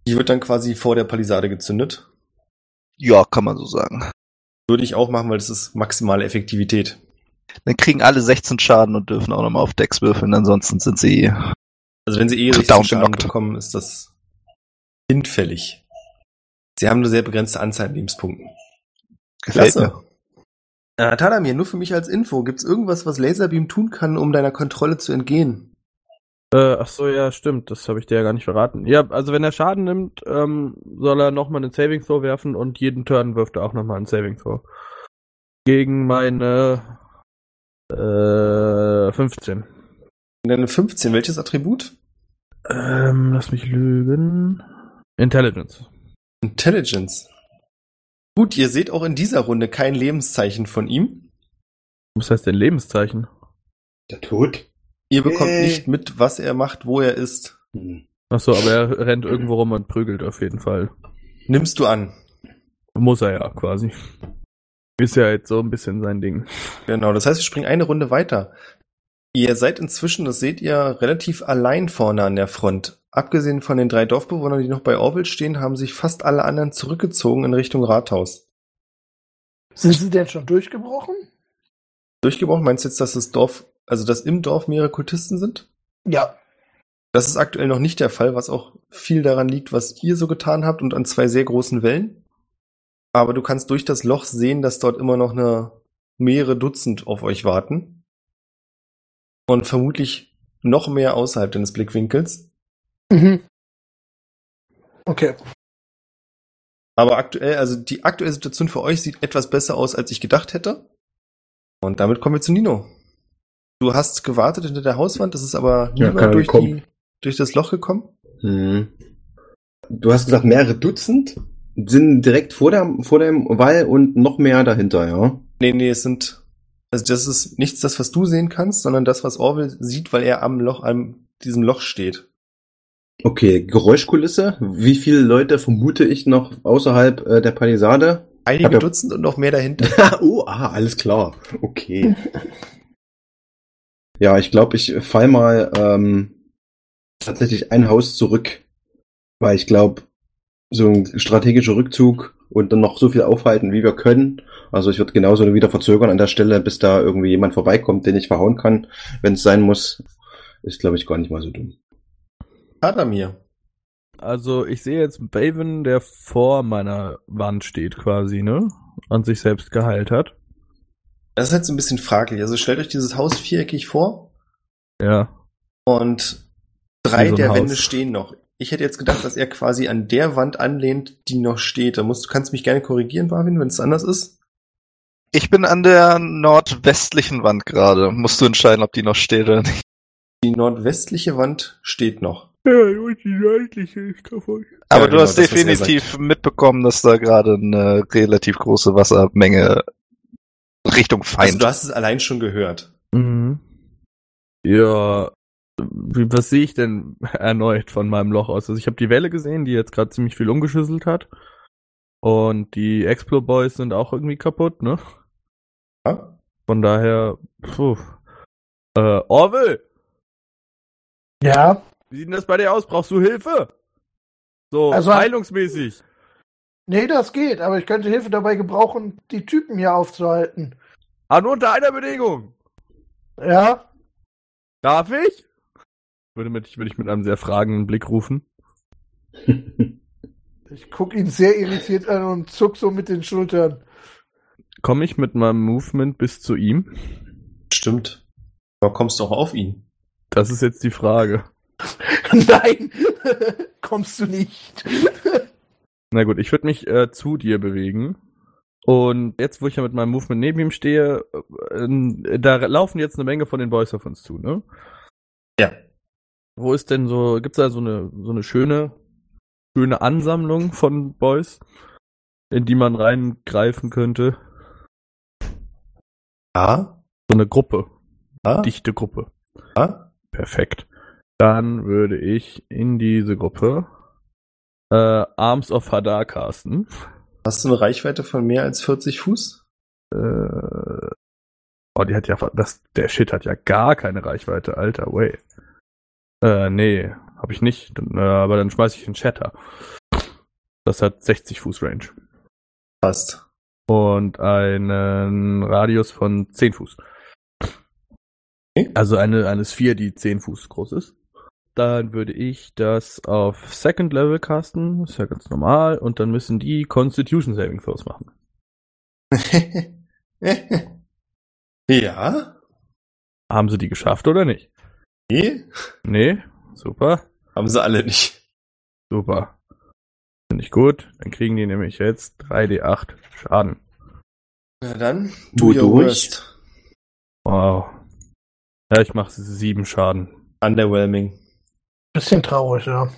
Die wird dann quasi vor der Palisade gezündet. Ja, kann man so sagen. Würde ich auch machen, weil das ist maximale Effektivität. Dann kriegen alle 16 Schaden und dürfen auch nochmal auf Decks würfeln, ansonsten sind sie Also wenn sie eh Down richtig Schaden genockt. bekommen, ist das hinfällig. Sie haben eine sehr begrenzte Anzahl an Lebenspunkten. gefällt mir. Äh, Tadamir, nur für mich als Info, gibt's irgendwas, was Laserbeam tun kann, um deiner Kontrolle zu entgehen? Äh, ach so, ja, stimmt. Das habe ich dir ja gar nicht verraten. Ja, also wenn er Schaden nimmt, ähm, soll er nochmal einen Saving Throw werfen und jeden Turn wirft er auch nochmal einen Saving Throw. Gegen meine äh, 15. Deine 15, welches Attribut? Ähm, lass mich lügen. Intelligence. Intelligence. Gut, ihr seht auch in dieser Runde kein Lebenszeichen von ihm. Was heißt denn Lebenszeichen? Der Tod? Ihr bekommt Yay. nicht mit, was er macht, wo er ist. Hm. Ach so, aber er rennt irgendwo rum und prügelt auf jeden Fall. Nimmst du an. Muss er ja quasi. Ist ja jetzt so ein bisschen sein Ding. Genau, das heißt, wir springen eine Runde weiter. Ihr seid inzwischen, das seht ihr, relativ allein vorne an der Front. Abgesehen von den drei Dorfbewohnern, die noch bei Orwell stehen, haben sich fast alle anderen zurückgezogen in Richtung Rathaus. Sind sie denn schon durchgebrochen? Durchgebrochen meinst du jetzt, dass das Dorf, also dass im Dorf mehrere Kultisten sind? Ja. Das ist aktuell noch nicht der Fall, was auch viel daran liegt, was ihr so getan habt und an zwei sehr großen Wellen. Aber du kannst durch das Loch sehen, dass dort immer noch eine mehrere Dutzend auf euch warten. Und vermutlich noch mehr außerhalb deines Blickwinkels. Mhm. Okay. Aber aktuell, also die aktuelle Situation für euch sieht etwas besser aus, als ich gedacht hätte. Und damit kommen wir zu Nino. Du hast gewartet hinter der Hauswand, das ist aber Ja, niemand durch, die, durch das Loch gekommen. Hm. Du hast gesagt, mehrere Dutzend sind direkt vor, der, vor dem Wall und noch mehr dahinter, ja? Nee, nee, es sind, also das ist nichts das, was du sehen kannst, sondern das, was Orwell sieht, weil er am Loch, am diesem Loch steht. Okay, Geräuschkulisse. Wie viele Leute vermute ich noch außerhalb äh, der Palisade? Einige ja- Dutzend und noch mehr dahinter. [LAUGHS] oh, ah, alles klar. Okay. ja, ich glaube, ich fall mal ähm, tatsächlich ein Haus zurück, weil ich glaube, so ein strategischer Rückzug und dann noch so viel aufhalten, wie wir können. Also ich würde genauso wieder verzögern an der Stelle, bis da irgendwie jemand vorbeikommt, den ich verhauen kann, wenn es sein muss. Ist, glaube ich, gar nicht mal so dumm. Adamir. Also ich sehe jetzt Baven, der vor meiner Wand steht quasi, ne? An sich selbst geheilt hat. Das ist jetzt ein bisschen fraglich. Also stellt euch dieses Haus viereckig vor Ja. und drei so der Haus. Wände stehen noch. Ich hätte jetzt gedacht, dass er quasi an der Wand anlehnt, die noch steht. Da musst, du kannst mich gerne korrigieren, Marvin, wenn es anders ist. Ich bin an der nordwestlichen Wand gerade. Musst du entscheiden, ob die noch steht oder nicht. Die nordwestliche Wand steht noch. Ja, und die seitliche ist kaputt. Aber Ja, du genau, hast er definitiv mitbekommen, dass da gerade eine relativ große Wassermenge Richtung Also Feind. du hast es allein schon gehört. Mhm. Ja, wie, was sehe ich denn erneut von meinem Loch aus? Also ich habe die Welle gesehen, die jetzt gerade ziemlich viel umgeschüsselt hat. Und die Explo Boys sind auch irgendwie kaputt, ne? Ja? Von daher, puh. Äh, Orwell, Ja. Wie sieht denn das bei dir aus? Brauchst du Hilfe? So, Also- heilungsmäßig. Nee, das geht, aber ich könnte Hilfe dabei gebrauchen, die Typen hier aufzuhalten. Ah, nur unter einer Bedingung. Ja? Darf ich? Würde, mit, würde ich mit einem sehr fragenden Blick rufen. [LAUGHS] Ich guck ihn sehr irritiert an und zuck so mit den Schultern. Komme ich mit meinem Movement bis zu ihm? Stimmt. Aber kommst du auch auf ihn? Das ist jetzt die Frage. [LAUGHS] Nein, [LAUGHS] kommst du nicht. Na gut, ich würde mich äh, zu dir bewegen. Und jetzt, wo ich ja mit meinem Movement neben ihm stehe, äh, da laufen jetzt eine Menge von den Boys auf uns zu, ne? Ja. Wo ist denn so, gibt's da so eine, so eine schöne, schöne Ansammlung von Boys, in die man reingreifen könnte? Ja? So eine Gruppe, Ja? dichte Gruppe. ja? Perfekt. Dann würde ich in diese Gruppe äh, Arms of Hadar casten. Hast du eine Reichweite von mehr als 40 Fuß? Äh, oh, die hat ja, das, der Shit hat ja gar keine Reichweite, alter, way. Äh, nee, hab ich nicht, dann, äh, aber dann schmeiß ich den Shatter. Das hat 60 Fuß Range. Passt. Und einen Radius von 10 Fuß. Okay. Also eine, eine Sphäre, die 10 Fuß groß ist. Dann würde ich das auf Second Level casten, ist ja ganz normal, und dann müssen die Constitution Saving Throws machen. [LAUGHS] ja? Haben sie die geschafft oder nicht? Nee? Nee? Super. Haben sie alle nicht. Super. Finde ich gut. Dann kriegen die nämlich jetzt 3d8 Schaden. Na dann, du worst. Wow. Ja, ich mache sieben Schaden. Underwhelming. Bisschen traurig, ja.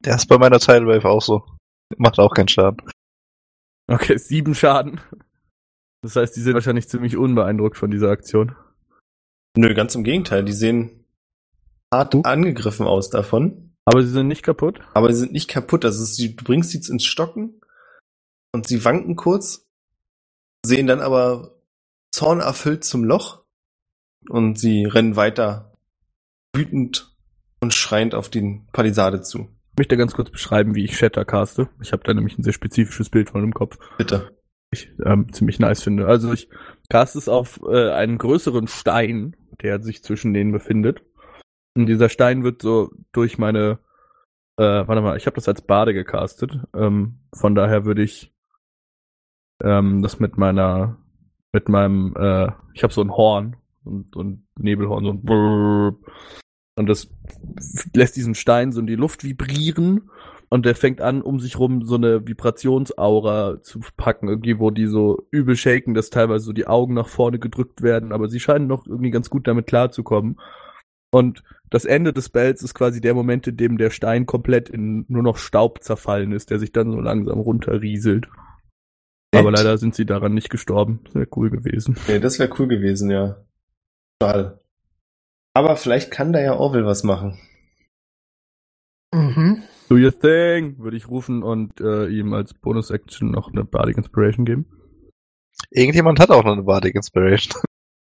Der ist bei meiner Tidal Wave auch so. Macht auch keinen Schaden. Okay, sieben Schaden. Das heißt, die sind wahrscheinlich ziemlich unbeeindruckt von dieser Aktion. Nö, ganz im Gegenteil. Die sehen hart angegriffen aus davon. Aber sie sind nicht kaputt. Aber sie sind nicht kaputt. Also ist, du bringst sie jetzt ins Stocken und sie wanken kurz, sehen dann aber zornerfüllt zum Loch und sie rennen weiter wütend und schreiend auf die Palisade zu. Ich möchte ganz kurz beschreiben, wie ich Shatter caste. Ich habe da nämlich ein sehr spezifisches Bild von im Kopf. Bitte. ich ähm, ziemlich nice finde. Also ich cast es auf äh, einen größeren Stein, der sich zwischen denen befindet. Und dieser Stein wird so durch meine, äh, warte mal, ich habe das als Bade gecastet. Ähm, von daher würde ich ähm, das mit meiner, mit meinem, äh, ich habe so ein Horn und, und Nebelhorn, so ein Brrr, und das lässt diesen Stein so in die Luft vibrieren und der fängt an, um sich rum so eine Vibrationsaura zu packen, irgendwie, wo die so übel shaken, dass teilweise so die Augen nach vorne gedrückt werden, aber sie scheinen noch irgendwie ganz gut damit klarzukommen. Und das Ende des Spells ist quasi der Moment, in dem der Stein komplett in nur noch Staub zerfallen ist, der sich dann so langsam runterrieselt. Aber leider sind sie daran nicht gestorben. Das wäre cool gewesen. Nee, das wäre cool gewesen, ja. Schade. Aber vielleicht kann da ja Orwell was machen. Mhm. Do your thing, würde ich rufen und äh, ihm als Bonus-Action noch eine Bardic Inspiration geben. Irgendjemand hat auch noch eine Bardic Inspiration.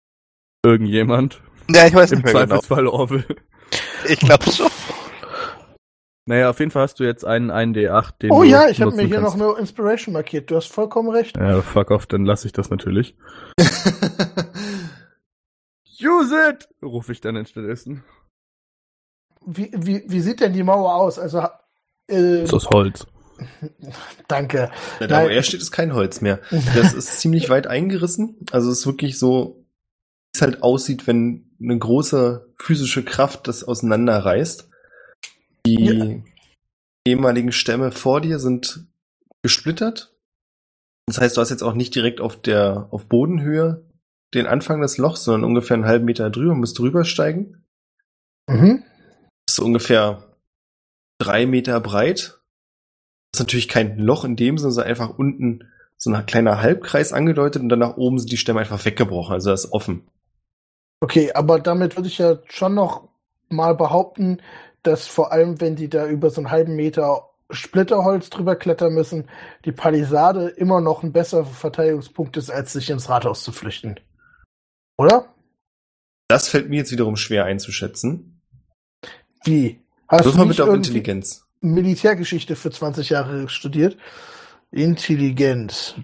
[LAUGHS] Irgendjemand. Ja, ich weiß Im nicht mehr genau. Zweifelsfall Orwell. Ich glaube schon. [LAUGHS] Naja, auf jeden Fall hast du jetzt einen, einen D8, den Oh du ja, ich habe mir hier kannst. noch eine Inspiration markiert. Du hast vollkommen recht. Ja, fuck off, dann lasse ich das natürlich. [LAUGHS] Use it! Rufe ich dann stattdessen. Wie, wie, wie sieht denn die Mauer aus? Also, äh, Das ist aus Holz. [LAUGHS] danke. Ja, da, wo er steht, ist kein Holz mehr. Das ist [LAUGHS] ziemlich weit eingerissen. Also es ist wirklich so, wie es halt aussieht, wenn eine große physische Kraft das auseinanderreißt. Die Ja. ehemaligen Stämme vor dir sind gesplittert. Das heißt, du hast jetzt auch nicht direkt auf der, auf Bodenhöhe den Anfang des Lochs, sondern ungefähr einen halben Meter drüber, musst drüber steigen. Mhm. Das ist ungefähr drei Meter breit. Das ist natürlich kein Loch in dem Sinne, sondern einfach unten so ein kleiner Halbkreis angedeutet und dann nach oben sind die Stämme einfach weggebrochen. Also das ist offen. Okay, aber damit würde ich ja schon noch mal behaupten, dass vor allem, wenn die da über so einen halben Meter Splitterholz drüber klettern müssen, die Palisade immer noch ein besserer Verteidigungspunkt ist, als sich ins Rathaus zu flüchten. Oder? Das fällt mir jetzt wiederum schwer einzuschätzen. Wie? Hast Wirf du mal nicht bitte auf Intelligenz. Militärgeschichte für 20 Jahre studiert? Intelligenz.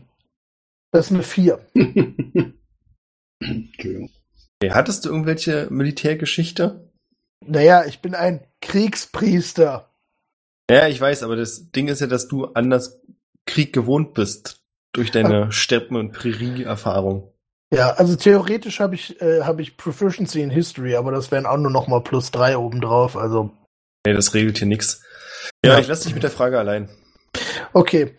Das ist eine 4. [LAUGHS] Entschuldigung. Okay, hattest du irgendwelche Militärgeschichte? Naja, ich bin ein Kriegspriester. Ja, ich weiß, aber das Ding ist ja, dass du anders Krieg gewohnt bist. Durch deine Steppen- und Prärie-Erfahrung. Ja, also theoretisch habe ich, äh, hab ich Proficiency in History, aber das wären auch nur noch mal plus drei obendrauf. Also, Nee, das regelt hier nix. Ja, Ja. ich lasse dich mit der Frage allein. okay.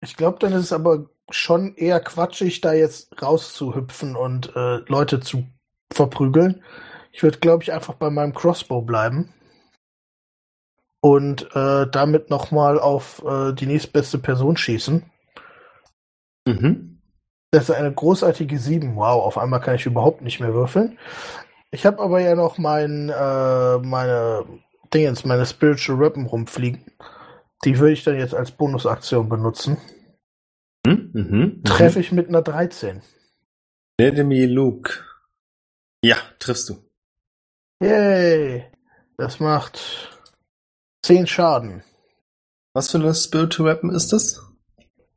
Ich glaube, dann ist es aber schon eher quatschig, da jetzt rauszuhüpfen und äh, Leute zu verprügeln. Ich würde, glaube ich, einfach bei meinem Crossbow bleiben. Und äh, damit noch mal auf äh, die nächstbeste Person schießen. Mhm. Das ist eine großartige 7. Wow, auf einmal kann ich überhaupt nicht mehr würfeln. Ich habe aber ja noch mein, äh, meine Dingens, meine Spiritual Weapon rumfliegen. Die würde ich dann jetzt als Bonusaktion benutzen. Mhm. Mhm. Treffe ich mit einer 13. Nedemy Luke. Ja, triffst du. Yay! Das macht 10 Schaden. Was für eine Spiritual Weapon ist das?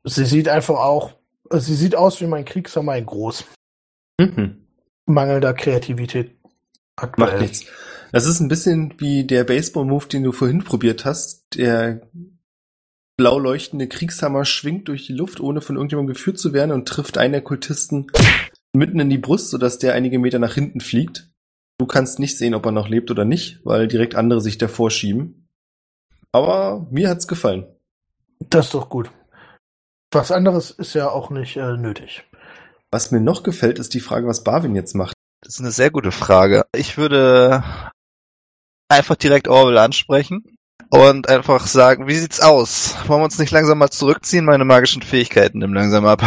Sie sieht einfach auch, sie sieht aus wie mein Kriegshammer in groß. Mhm. Mangelnder Kreativität. Aktuell. Macht nichts. Das ist ein bisschen wie der Baseball-Move, den du vorhin probiert hast. Der blau leuchtende Kriegshammer schwingt durch die Luft, ohne von irgendjemandem geführt zu werden und trifft einen der Kultisten mitten in die Brust, sodass der einige Meter nach hinten fliegt. Du kannst nicht sehen, ob er noch lebt oder nicht, weil direkt andere sich davor schieben. Aber mir hat's gefallen. Das ist doch gut. Was anderes ist ja auch nicht äh, nötig. Was mir noch gefällt, ist die Frage, was Barwin jetzt macht. Das ist eine sehr gute Frage. Ich würde einfach direkt Orwell ansprechen und einfach sagen, wie sieht's aus? Wollen wir uns nicht langsam mal zurückziehen? Meine magischen Fähigkeiten nehmen langsam ab.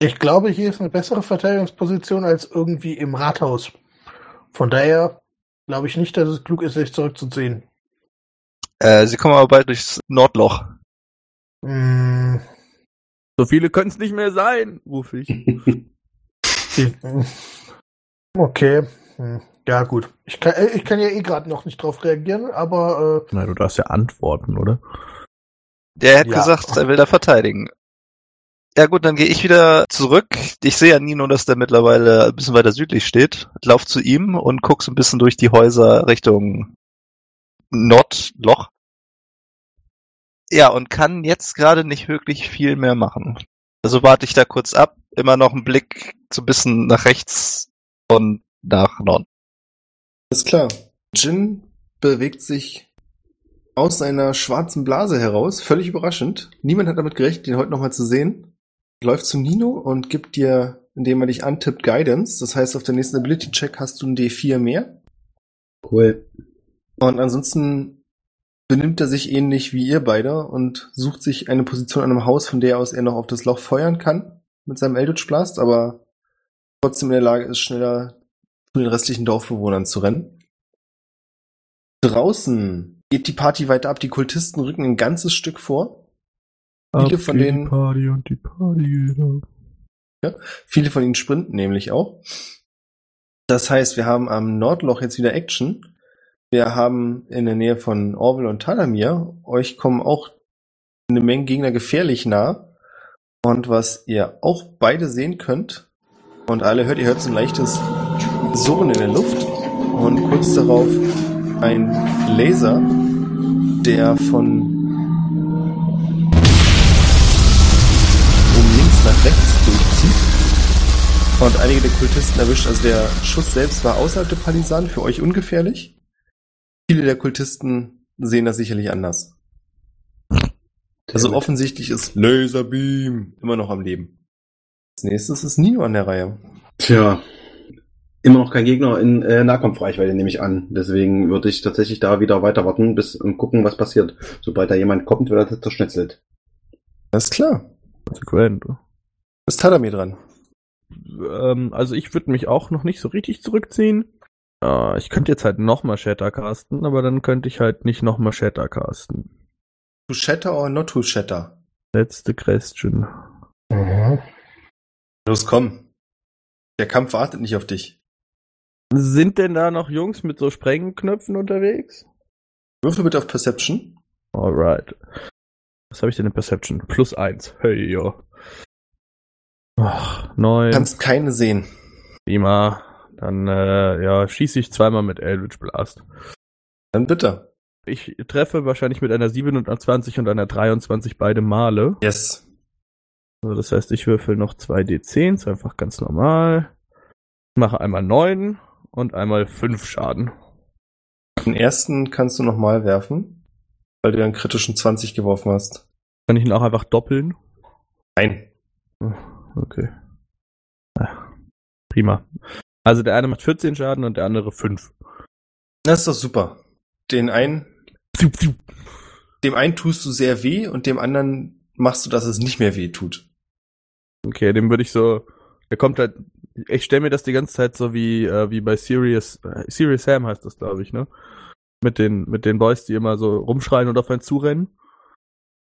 Ich glaube, hier ist eine bessere Verteidigungsposition als irgendwie im Rathaus. Von daher glaube ich nicht, dass es klug ist, sich zurückzuziehen. Äh, sie kommen aber bald durchs Nordloch. Hm, So viele können es nicht mehr sein, rufe ich. [LAUGHS] okay. Hm, Ja, gut. Ich kann, äh, ich kann ja eh gerade noch nicht drauf reagieren, aber äh, Na, du darfst ja antworten, oder? Der hat Ja. gesagt, er will da verteidigen. Ja gut, dann gehe ich wieder zurück. Ich sehe ja Nino, dass der mittlerweile ein bisschen weiter südlich steht. Lauf zu ihm und guck so ein bisschen durch die Häuser Richtung Nordloch. Ja, und kann jetzt gerade nicht wirklich viel mehr machen. Also warte ich da kurz ab, immer noch einen Blick so ein bisschen nach rechts und nach Norden. Ist klar. Jin bewegt sich aus seiner schwarzen Blase heraus, völlig überraschend. Niemand hat damit gerechnet, ihn heute nochmal zu sehen. Läuft zu Nino und gibt dir, indem er dich antippt, Guidance. Das heißt, auf der nächsten Ability-Check hast du ein D4 mehr. Cool. Und ansonsten benimmt er sich ähnlich wie ihr beide und sucht sich eine Position an einem Haus, von der aus er noch auf das Loch feuern kann mit seinem Eldritch Blast, aber trotzdem in der Lage ist, schneller zu den restlichen Dorfbewohnern zu rennen. Draußen geht die Party weiter ab. Die Kultisten rücken ein ganzes Stück vor. Viele Ab von geht denen- Die Party und die Party. Ja. Viele von ihnen sprinten nämlich auch. Das heißt, wir haben am Nordloch jetzt wieder Action. Wir haben in der Nähe von Orwell und Talamir. Euch kommen auch eine Menge Gegner gefährlich nah. Und was ihr auch beide sehen könnt, und alle hört, ihr hört so ein leichtes Surren in der Luft. Und kurz darauf ein Laser, der von um links nach rechts durchzieht und einige der Kultisten erwischt. Also der Schuss selbst war außerhalb der Palisaden, für euch ungefährlich. Viele der Kultisten sehen das sicherlich anders. Also offensichtlich ist Laserbeam immer noch am Leben. Als nächstes ist Nino an der Reihe. Tja, immer noch kein Gegner in äh, Nahkampfreichweite, nehme ich an. Deswegen würde ich tatsächlich da wieder weiter warten bis und gucken, was passiert. Sobald da jemand kommt, wird er zerschnitzelt. Alles klar. Konsequent. Ist Tadamir dran. Ähm, also ich würde mich auch noch nicht so richtig zurückziehen. Äh, ich könnte jetzt halt nochmal Shatter casten, aber dann könnte ich halt nicht nochmal Shatter casten. To shatter or not to shatter? Letzte Question. Mhm. Los, komm. Der Kampf wartet nicht auf dich. Sind denn da noch Jungs mit so Sprengknöpfen unterwegs? Würfel bitte auf Perception. Alright. Was habe ich denn in Perception? Plus eins. Hey, jo. Ach, neun. Kannst keine sehen. Prima. Dann, äh, ja, schieße ich zweimal mit Eldritch Blast. Dann bitte. Ich treffe wahrscheinlich mit einer 27 und einer 23 beide Male. Yes. Also das heißt, ich würfel noch zwei D10s, einfach ganz normal. Mache einmal neun und einmal fünf Schaden. Den ersten kannst du nochmal werfen, weil du ja einen kritischen 20 geworfen hast. Kann ich ihn auch einfach doppeln? Nein. Okay. Ja, prima. Also der eine macht 14 Schaden und der andere 5. Das ist doch super. Den einen, dem einen tust du sehr weh und dem anderen machst du, dass es nicht mehr weh tut. Okay, dem würde ich so. Der kommt halt. Ich stelle mir das die ganze Zeit so wie, äh, wie bei Serious. Äh, Serious Sam heißt das, glaube ich, ne? Mit den, mit den Boys, die immer so rumschreien und auf einen zurennen.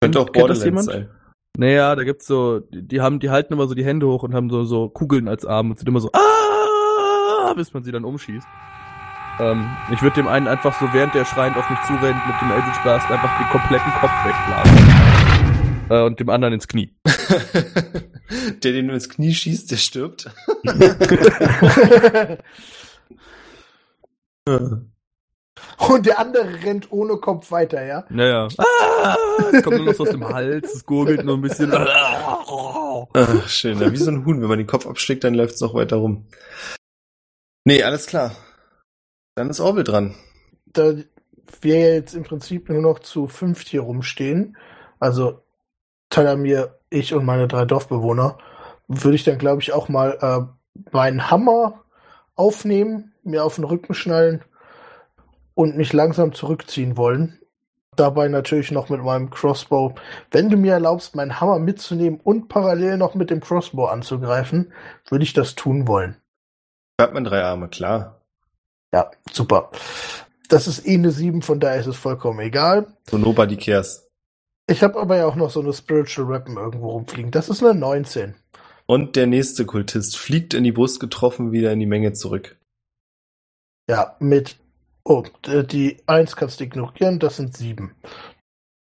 Könnte auch Borderlands jemand? sein. Naja, da gibt's so, die, haben, die halten immer so die Hände hoch und haben so, so Kugeln als Arme und sind immer so, ah, bis man sie dann umschießt. Ähm, ich würde dem einen einfach so, während der schreiend auf mich zurennt, mit dem Eldritch Blast einfach den kompletten Kopf wegblasen. Äh, und dem anderen ins Knie. [LAUGHS] der, den du ins Knie schießt, der stirbt. [LAUGHS] Und der andere rennt ohne Kopf weiter, ja? Naja. Ah, es kommt nur noch so aus dem Hals, es gurgelt nur ein bisschen. Ach, schön. Wie so ein Huhn. Wenn man den Kopf abschlägt, dann läuft es noch weiter rum. Nee, alles klar. Dann ist Orwell dran. Da wir jetzt im Prinzip nur noch zu fünft hier rumstehen, also Talamir, ich und meine drei Dorfbewohner, würde ich dann, glaube ich, auch mal äh, meinen Hammer aufnehmen, mir auf den Rücken schnallen und mich langsam zurückziehen wollen. Dabei natürlich noch mit meinem Crossbow. Wenn du mir erlaubst, meinen Hammer mitzunehmen und parallel noch mit dem Crossbow anzugreifen, würde ich das tun wollen. Hat man drei Arme, klar. Ja, super. Das ist eh eine 7, von daher ist es vollkommen egal. So nobody cares. Ich habe aber ja auch noch so eine Spiritual Weapon irgendwo rumfliegen. Das ist eine 19. Und der nächste Kultist fliegt in die Brust getroffen wieder in die Menge zurück. Ja, mit. Oh, die 1 kannst du ignorieren, das sind 7.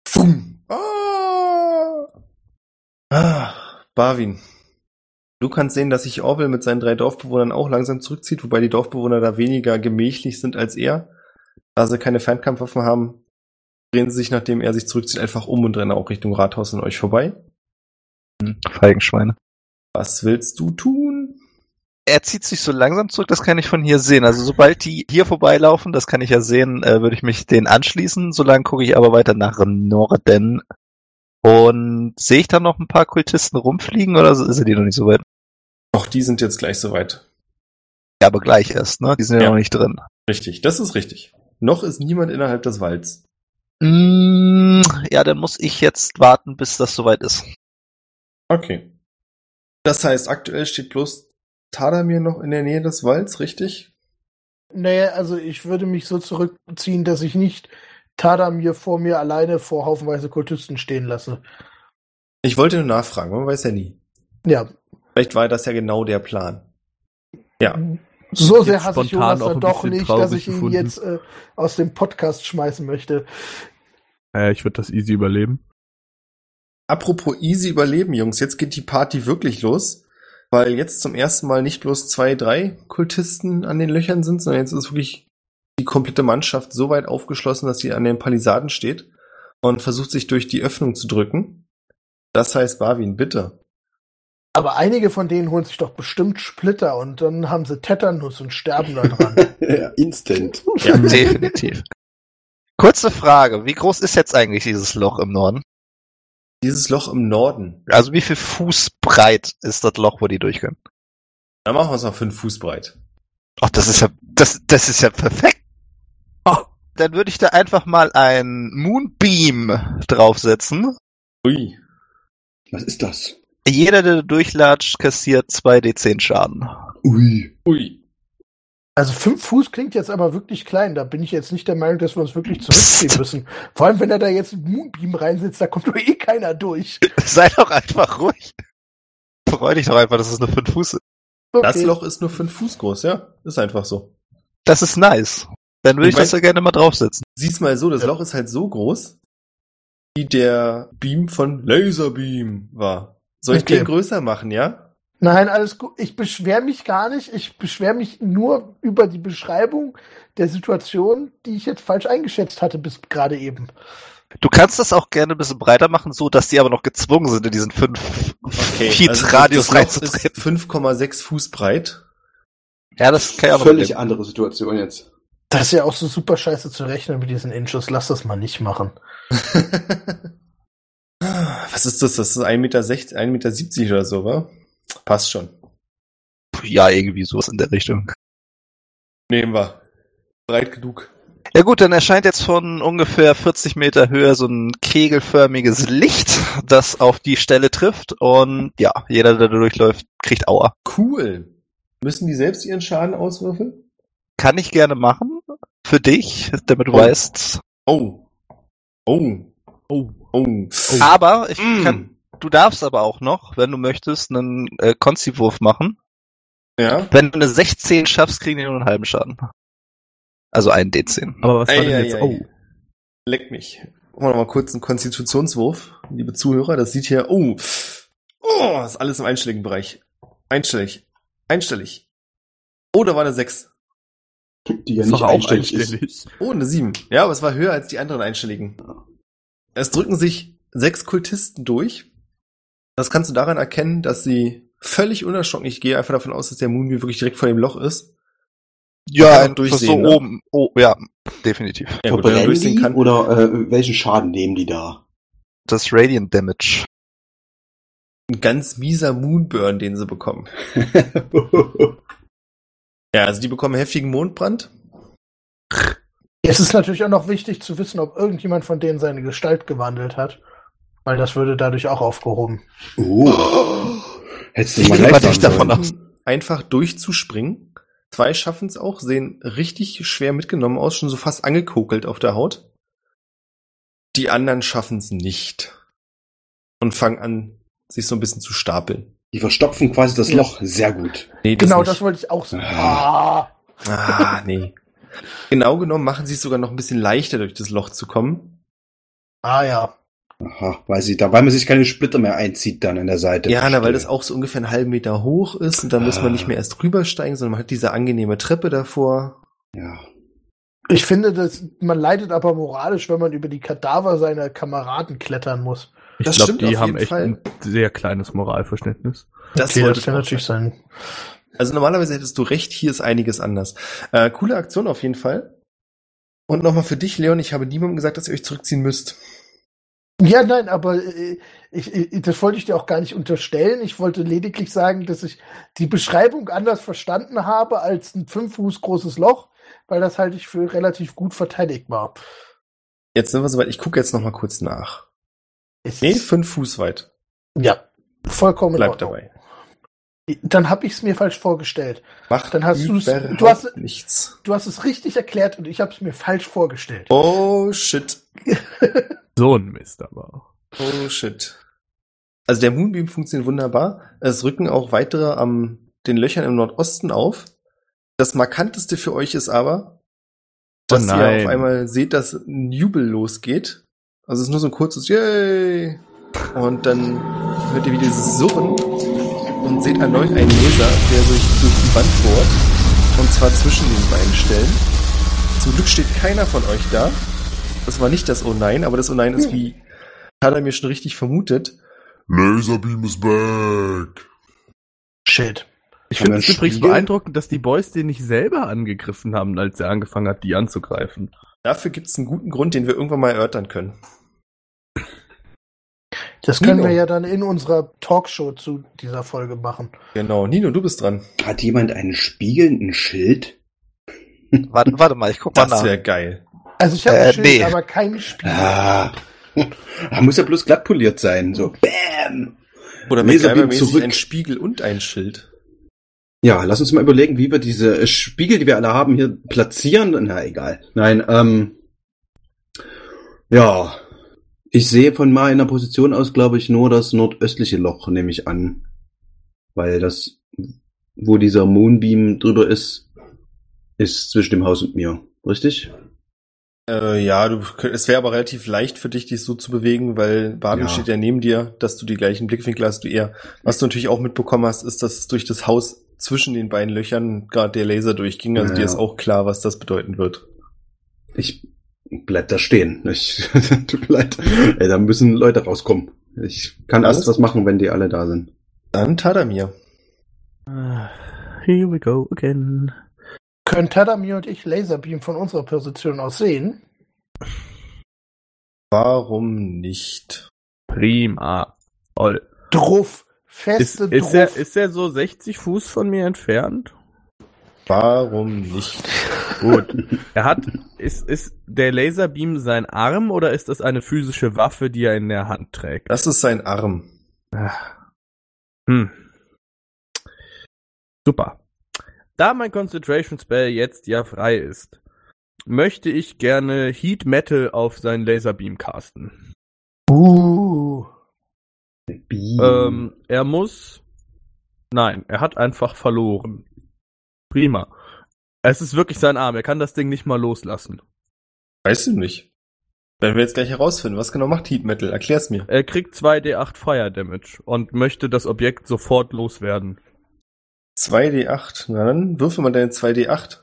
Fum. Ah. ah, Barwin. Du kannst sehen, dass sich Orwell mit seinen drei Dorfbewohnern auch langsam zurückzieht, wobei die Dorfbewohner da weniger gemächlich sind als er. Da sie keine Fernkampfwaffen haben, drehen sie sich, nachdem er sich zurückzieht, einfach um und rennen auch Richtung Rathaus an euch vorbei. Feigenschweine. Was willst du tun? Er zieht sich so langsam zurück, das kann ich von hier sehen. Also sobald die hier vorbeilaufen, das kann ich ja sehen, äh, würde ich mich denen anschließen. Solange gucke ich aber weiter nach Norden. Und sehe ich da noch ein paar Kultisten rumfliegen oder sind die noch nicht so weit? Auch die sind jetzt gleich soweit. Ja, aber gleich erst, ne? Die sind ja, Ja. noch nicht drin. Richtig, das ist richtig. Noch ist niemand innerhalb des Walds. Mm, ja, dann muss ich jetzt warten, bis das soweit ist. Okay. Das heißt, aktuell steht bloß Tadamir noch in der Nähe des Walds, richtig? Naja, also ich würde mich so zurückziehen, dass ich nicht Tadamir vor mir alleine vor haufenweise Kultisten stehen lasse. Ich wollte nur nachfragen, man weiß ja nie. Ja, Vielleicht war das ja genau der Plan. Ja. so Jetzt sehr hasse ich Jonas auch dann doch nicht, dass ich ihn gefunden. jetzt äh, aus dem Podcast schmeißen möchte. Naja, ich würde das easy überleben. Apropos easy überleben, Jungs, jetzt geht die Party wirklich los, weil jetzt zum ersten Mal nicht bloß zwei, drei Kultisten an den Löchern sind, sondern jetzt ist wirklich komplette Mannschaft so weit aufgeschlossen, dass sie an den Palisaden steht und versucht sich durch die Öffnung zu drücken. Das heißt, Barwin, bitte. Aber einige von denen holen sich doch bestimmt Splitter und dann haben sie Tetanus und sterben da dran. [LAUGHS] ja, instant. Ja. Definitiv. Kurze Frage, wie groß ist jetzt eigentlich dieses Loch im Norden? Dieses Loch im Norden, Also wie viel Fuß breit ist das Loch, wo die durch können? da machen wir es mal fünf Fuß breit. Ach, das ist ja, das, das ist ja perfekt. Dann würde ich da einfach mal ein Moonbeam draufsetzen. Ui. Was ist das? Jeder, der durchlatscht, kassiert 2d10 Schaden. Ui. Ui. Also fünf Fuß klingt jetzt aber wirklich klein. Da bin ich jetzt nicht der Meinung, dass wir uns wirklich zurückziehen Psst. [LAUGHS] müssen. Vor allem, wenn er da jetzt einen Moonbeam reinsetzt, da kommt doch eh keiner durch. [LAUGHS] Sei doch einfach ruhig. Freu dich doch einfach, dass es nur 5 Fuß ist. Okay. Das Loch ist nur fünf Fuß groß, ja? Ist einfach so. Das ist nice. Dann würde ich Ich mein- das ja gerne mal draufsetzen. Sieh's mal so, das Ja. Loch ist halt so groß, wie der Beam von Laserbeam war. Soll ich Okay. den größer machen, ja? Nein, alles gut. Ich beschwere mich gar nicht. Ich beschwere mich nur über die Beschreibung der Situation, die ich jetzt falsch eingeschätzt hatte bis gerade eben. Du kannst das auch gerne ein bisschen breiter machen, so dass die aber noch gezwungen sind, in diesen 5 Feet also Radius reinzutreten. 5,6 Fuß breit. Ja, das kann ich auch Völlig andere Situation jetzt. Das ist ja auch so super scheiße zu rechnen mit diesen Inches. Lass das mal nicht machen. [LAUGHS] Was ist das? Das ist 1,60 Meter, 1,70 Meter oder so, wa? Passt schon. Ja, irgendwie sowas in der Richtung. Nehmen wir. Breit genug. Ja gut, dann erscheint jetzt von ungefähr 40 Meter Höhe so ein kegelförmiges Licht, das auf die Stelle trifft und ja, jeder, der da durchläuft, kriegt Aua. Cool. Müssen die selbst ihren Schaden auswürfeln? Kann ich gerne machen. Für dich, damit du Oh. weißt. Oh. Oh. Oh. Oh. Aber ich Mm. kann, du darfst aber auch noch, wenn du möchtest, einen äh, Konzi-Wurf machen. Ja. Wenn du eine 16 schaffst, kriegen die nur einen halben Schaden. Also einen D10. Aber was war Ei, denn ei, jetzt? ei. Oh. Leck mich. Machen wir mal kurz einen Konstitutionswurf, liebe Zuhörer. Das sieht hier, oh, oh, ist alles im einstelligen Bereich. Einstellig. Einstellig. Oh, da war eine 6. Die ja Ist nicht auch einstellig ist. einstellig. Oh, eine 7. Ja, aber es war höher als die anderen einstelligen. Es drücken sich sechs Kultisten durch. Das kannst du daran erkennen, dass sie völlig unerschrocken, ich gehe einfach davon aus, dass der Moonbeam wirklich direkt vor dem Loch ist. Ja, durchsehen, so ne? oben. Oh, ja, definitiv. Ja, gut, durchsehen die kann. oder äh, welchen Schaden nehmen die da? Das Radiant Damage. Ein ganz mieser Moonburn, den sie bekommen. [LAUGHS] Ja, also die bekommen heftigen Mondbrand. Es ist natürlich auch noch wichtig zu wissen, ob irgendjemand von denen seine Gestalt gewandelt hat. Weil das würde dadurch auch aufgehoben. oh. Hättest du Ich mal mal nicht davon aus. Einfach durchzuspringen. Zwei schaffen es auch, sehen richtig schwer mitgenommen aus, schon so fast angekokelt auf der Haut. Die anderen schaffen es nicht. Und fangen an, sich so ein bisschen zu stapeln. Die verstopfen quasi das Ja. Loch sehr gut. Nee, genau, nicht. das wollte ich auch sagen. Ah. Ah, nee. Genau genommen machen sie es sogar noch ein bisschen leichter, durch das Loch zu kommen. Ah ja. Aha, weil sie, da, weil man sich keine Splitter mehr einzieht dann an der Seite. Ja, na, weil das auch so ungefähr einen halben Meter hoch ist und da muss man Ah. nicht mehr erst rübersteigen, sondern man hat diese angenehme Treppe davor. Ja. Ich finde, dass man leidet aber moralisch, wenn man über die Kadaver seiner Kameraden klettern muss. Ich Das glaube, stimmt die auf haben jeden echt Fall. ein sehr kleines Moralverständnis. Das Okay, das kann natürlich sagen. sein. Also normalerweise hättest du recht, hier ist einiges anders. Äh, coole Aktion auf jeden Fall. Und nochmal für dich, Leon, ich habe niemandem gesagt, dass ihr euch zurückziehen müsst. Ja, nein, aber äh, ich, ich, das wollte ich dir auch gar nicht unterstellen. Ich wollte lediglich sagen, dass ich die Beschreibung anders verstanden habe als ein fünf Fuß großes Loch, weil das halte ich für relativ gut verteidigbar. Jetzt sind wir soweit, ich gucke jetzt nochmal kurz nach. Es Nee, ist- fünf Fuß weit. Ja, vollkommen Ordnung. dabei. Dann habe ich es mir falsch vorgestellt. Macht Dann hast du's- du hast- nichts. Du hast es richtig erklärt und ich habe es mir falsch vorgestellt. Oh shit. [LAUGHS] So ein Mist aber. Oh shit. Also der Moonbeam funktioniert wunderbar. Es rücken auch weitere am den Löchern im Nordosten auf. Das markanteste für euch ist aber, dass ihr nein. auf einmal seht, dass ein Jubel losgeht. Also es ist nur so ein kurzes Yay. Und dann hört ihr wieder dieses Surren und seht erneut einen Laser, der sich durch die Wand bohrt. Und zwar zwischen den beiden Stellen. Zum Glück steht keiner von euch da. Das war nicht das Oh nein, aber das Oh nein ist wie hat er mir schon richtig vermutet. Laserbeam is back. Shit. Ich finde es übrigens beeindruckend, dass die Boys den nicht selber angegriffen haben, als er angefangen hat, die anzugreifen. Dafür gibt es einen guten Grund, den wir irgendwann mal erörtern können. Das können Nino. wir ja dann in unserer Talkshow zu dieser Folge machen. Genau, Nino, du bist dran. Hat jemand einen spiegelnden Schild? Warte, warte mal, ich guck mal Das nach. wäre geil. Also ich habe Äh, ein Schild, nee. aber kein Spiel. Ah. [LAUGHS] Da muss ja bloß glatt poliert sein. So, bam. Oder Laserbeam zurück. ein Spiegel und ein Schild. Ja, lass uns mal überlegen, wie wir diese Spiegel, die wir alle haben, hier platzieren. Na, egal. Nein, ähm, ja. Ich sehe von meiner Position aus, glaube ich, nur das nordöstliche Loch, nehme ich an. Weil das, wo dieser Moonbeam drüber ist, ist zwischen dem Haus und mir. Richtig? Äh, ja, du, es wäre aber relativ leicht für dich, dich so zu bewegen, weil Baden Ja. steht ja neben dir, dass du die gleichen Blickwinkel hast wie er. Was du natürlich auch mitbekommen hast, ist, dass durch das Haus zwischen den beiden Löchern gerade der Laser durchging. Also Ja. dir ist auch klar, was das bedeuten wird. Ich bleib da stehen. Ich, [LAUGHS] tut mir leid. Ey, da müssen Leute rauskommen. Ich kann Alles erst was machen, wenn die alle da sind. Dann Tadamir. Ah, Here we go again. Können Tadamir und ich Laserbeam von unserer Position aus sehen? Warum nicht? Prima. Toll. Druff. Ist, Feste ist, er, Druff. ist er so 60 Fuß von mir entfernt? Warum nicht? Gut. [LAUGHS] Er hat, ist, ist der Laserbeam sein Arm oder ist das eine physische Waffe, die er in der Hand trägt? Das ist sein Arm. Hm. Super. Da mein Concentration Spell jetzt ja frei ist, möchte ich gerne Heat Metal auf seinen Laserbeam casten. Uh. Beam. Ähm, er muss. Nein, er hat einfach verloren. Prima. Es ist wirklich sein Arm. Er kann das Ding nicht mal loslassen. Weißt du nicht. Werden wir jetzt gleich herausfinden. Was genau macht Heat Metal? Erklär's mir. Er kriegt 2d8 Fire Damage und möchte das Objekt sofort loswerden. 2d8. Na dann würfel mal deine 2d8.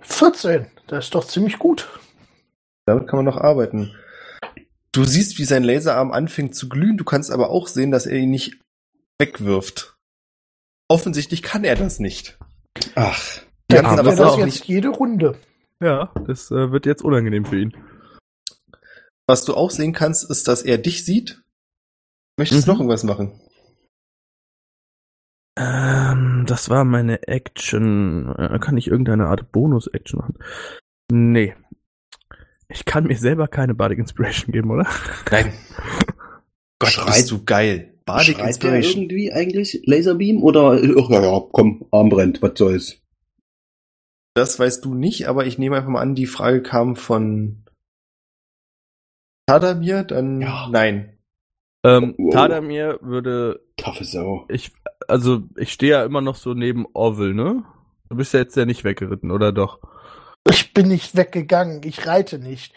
14. Das ist doch ziemlich gut. Damit kann man noch arbeiten. Du siehst, wie sein Laserarm anfängt zu glühen. Du kannst aber auch sehen, dass er ihn nicht wegwirft. Offensichtlich kann er das nicht. Ach. Ja, Dann aber er das das auch jetzt nicht- jede Runde. Ja, das äh, wird jetzt unangenehm für ihn. Was du auch sehen kannst, ist, dass er dich sieht. Möchtest du Mhm. noch irgendwas machen? Ähm, das war meine Action. Äh, Kann ich irgendeine Art Bonus-Action machen? Nee. Ich kann mir selber keine Bardic Inspiration geben, oder? Nein. [LAUGHS] Gott, Schreit- bist du geil. Bardic Schreit der Inspiration. irgendwie eigentlich Laserbeam oder ach ja, ja, komm, Arm brennt, was soll's. Das weißt du nicht, aber ich nehme einfach mal an, die Frage kam von Tadamir, dann Ja. nein. Ähm, Wow. Tadamir würde. Taffe Sau. Ich. Also, ich stehe ja immer noch so neben Orville, ne? Du bist ja jetzt ja nicht weggeritten, oder doch? Ich bin nicht weggegangen. Ich reite nicht.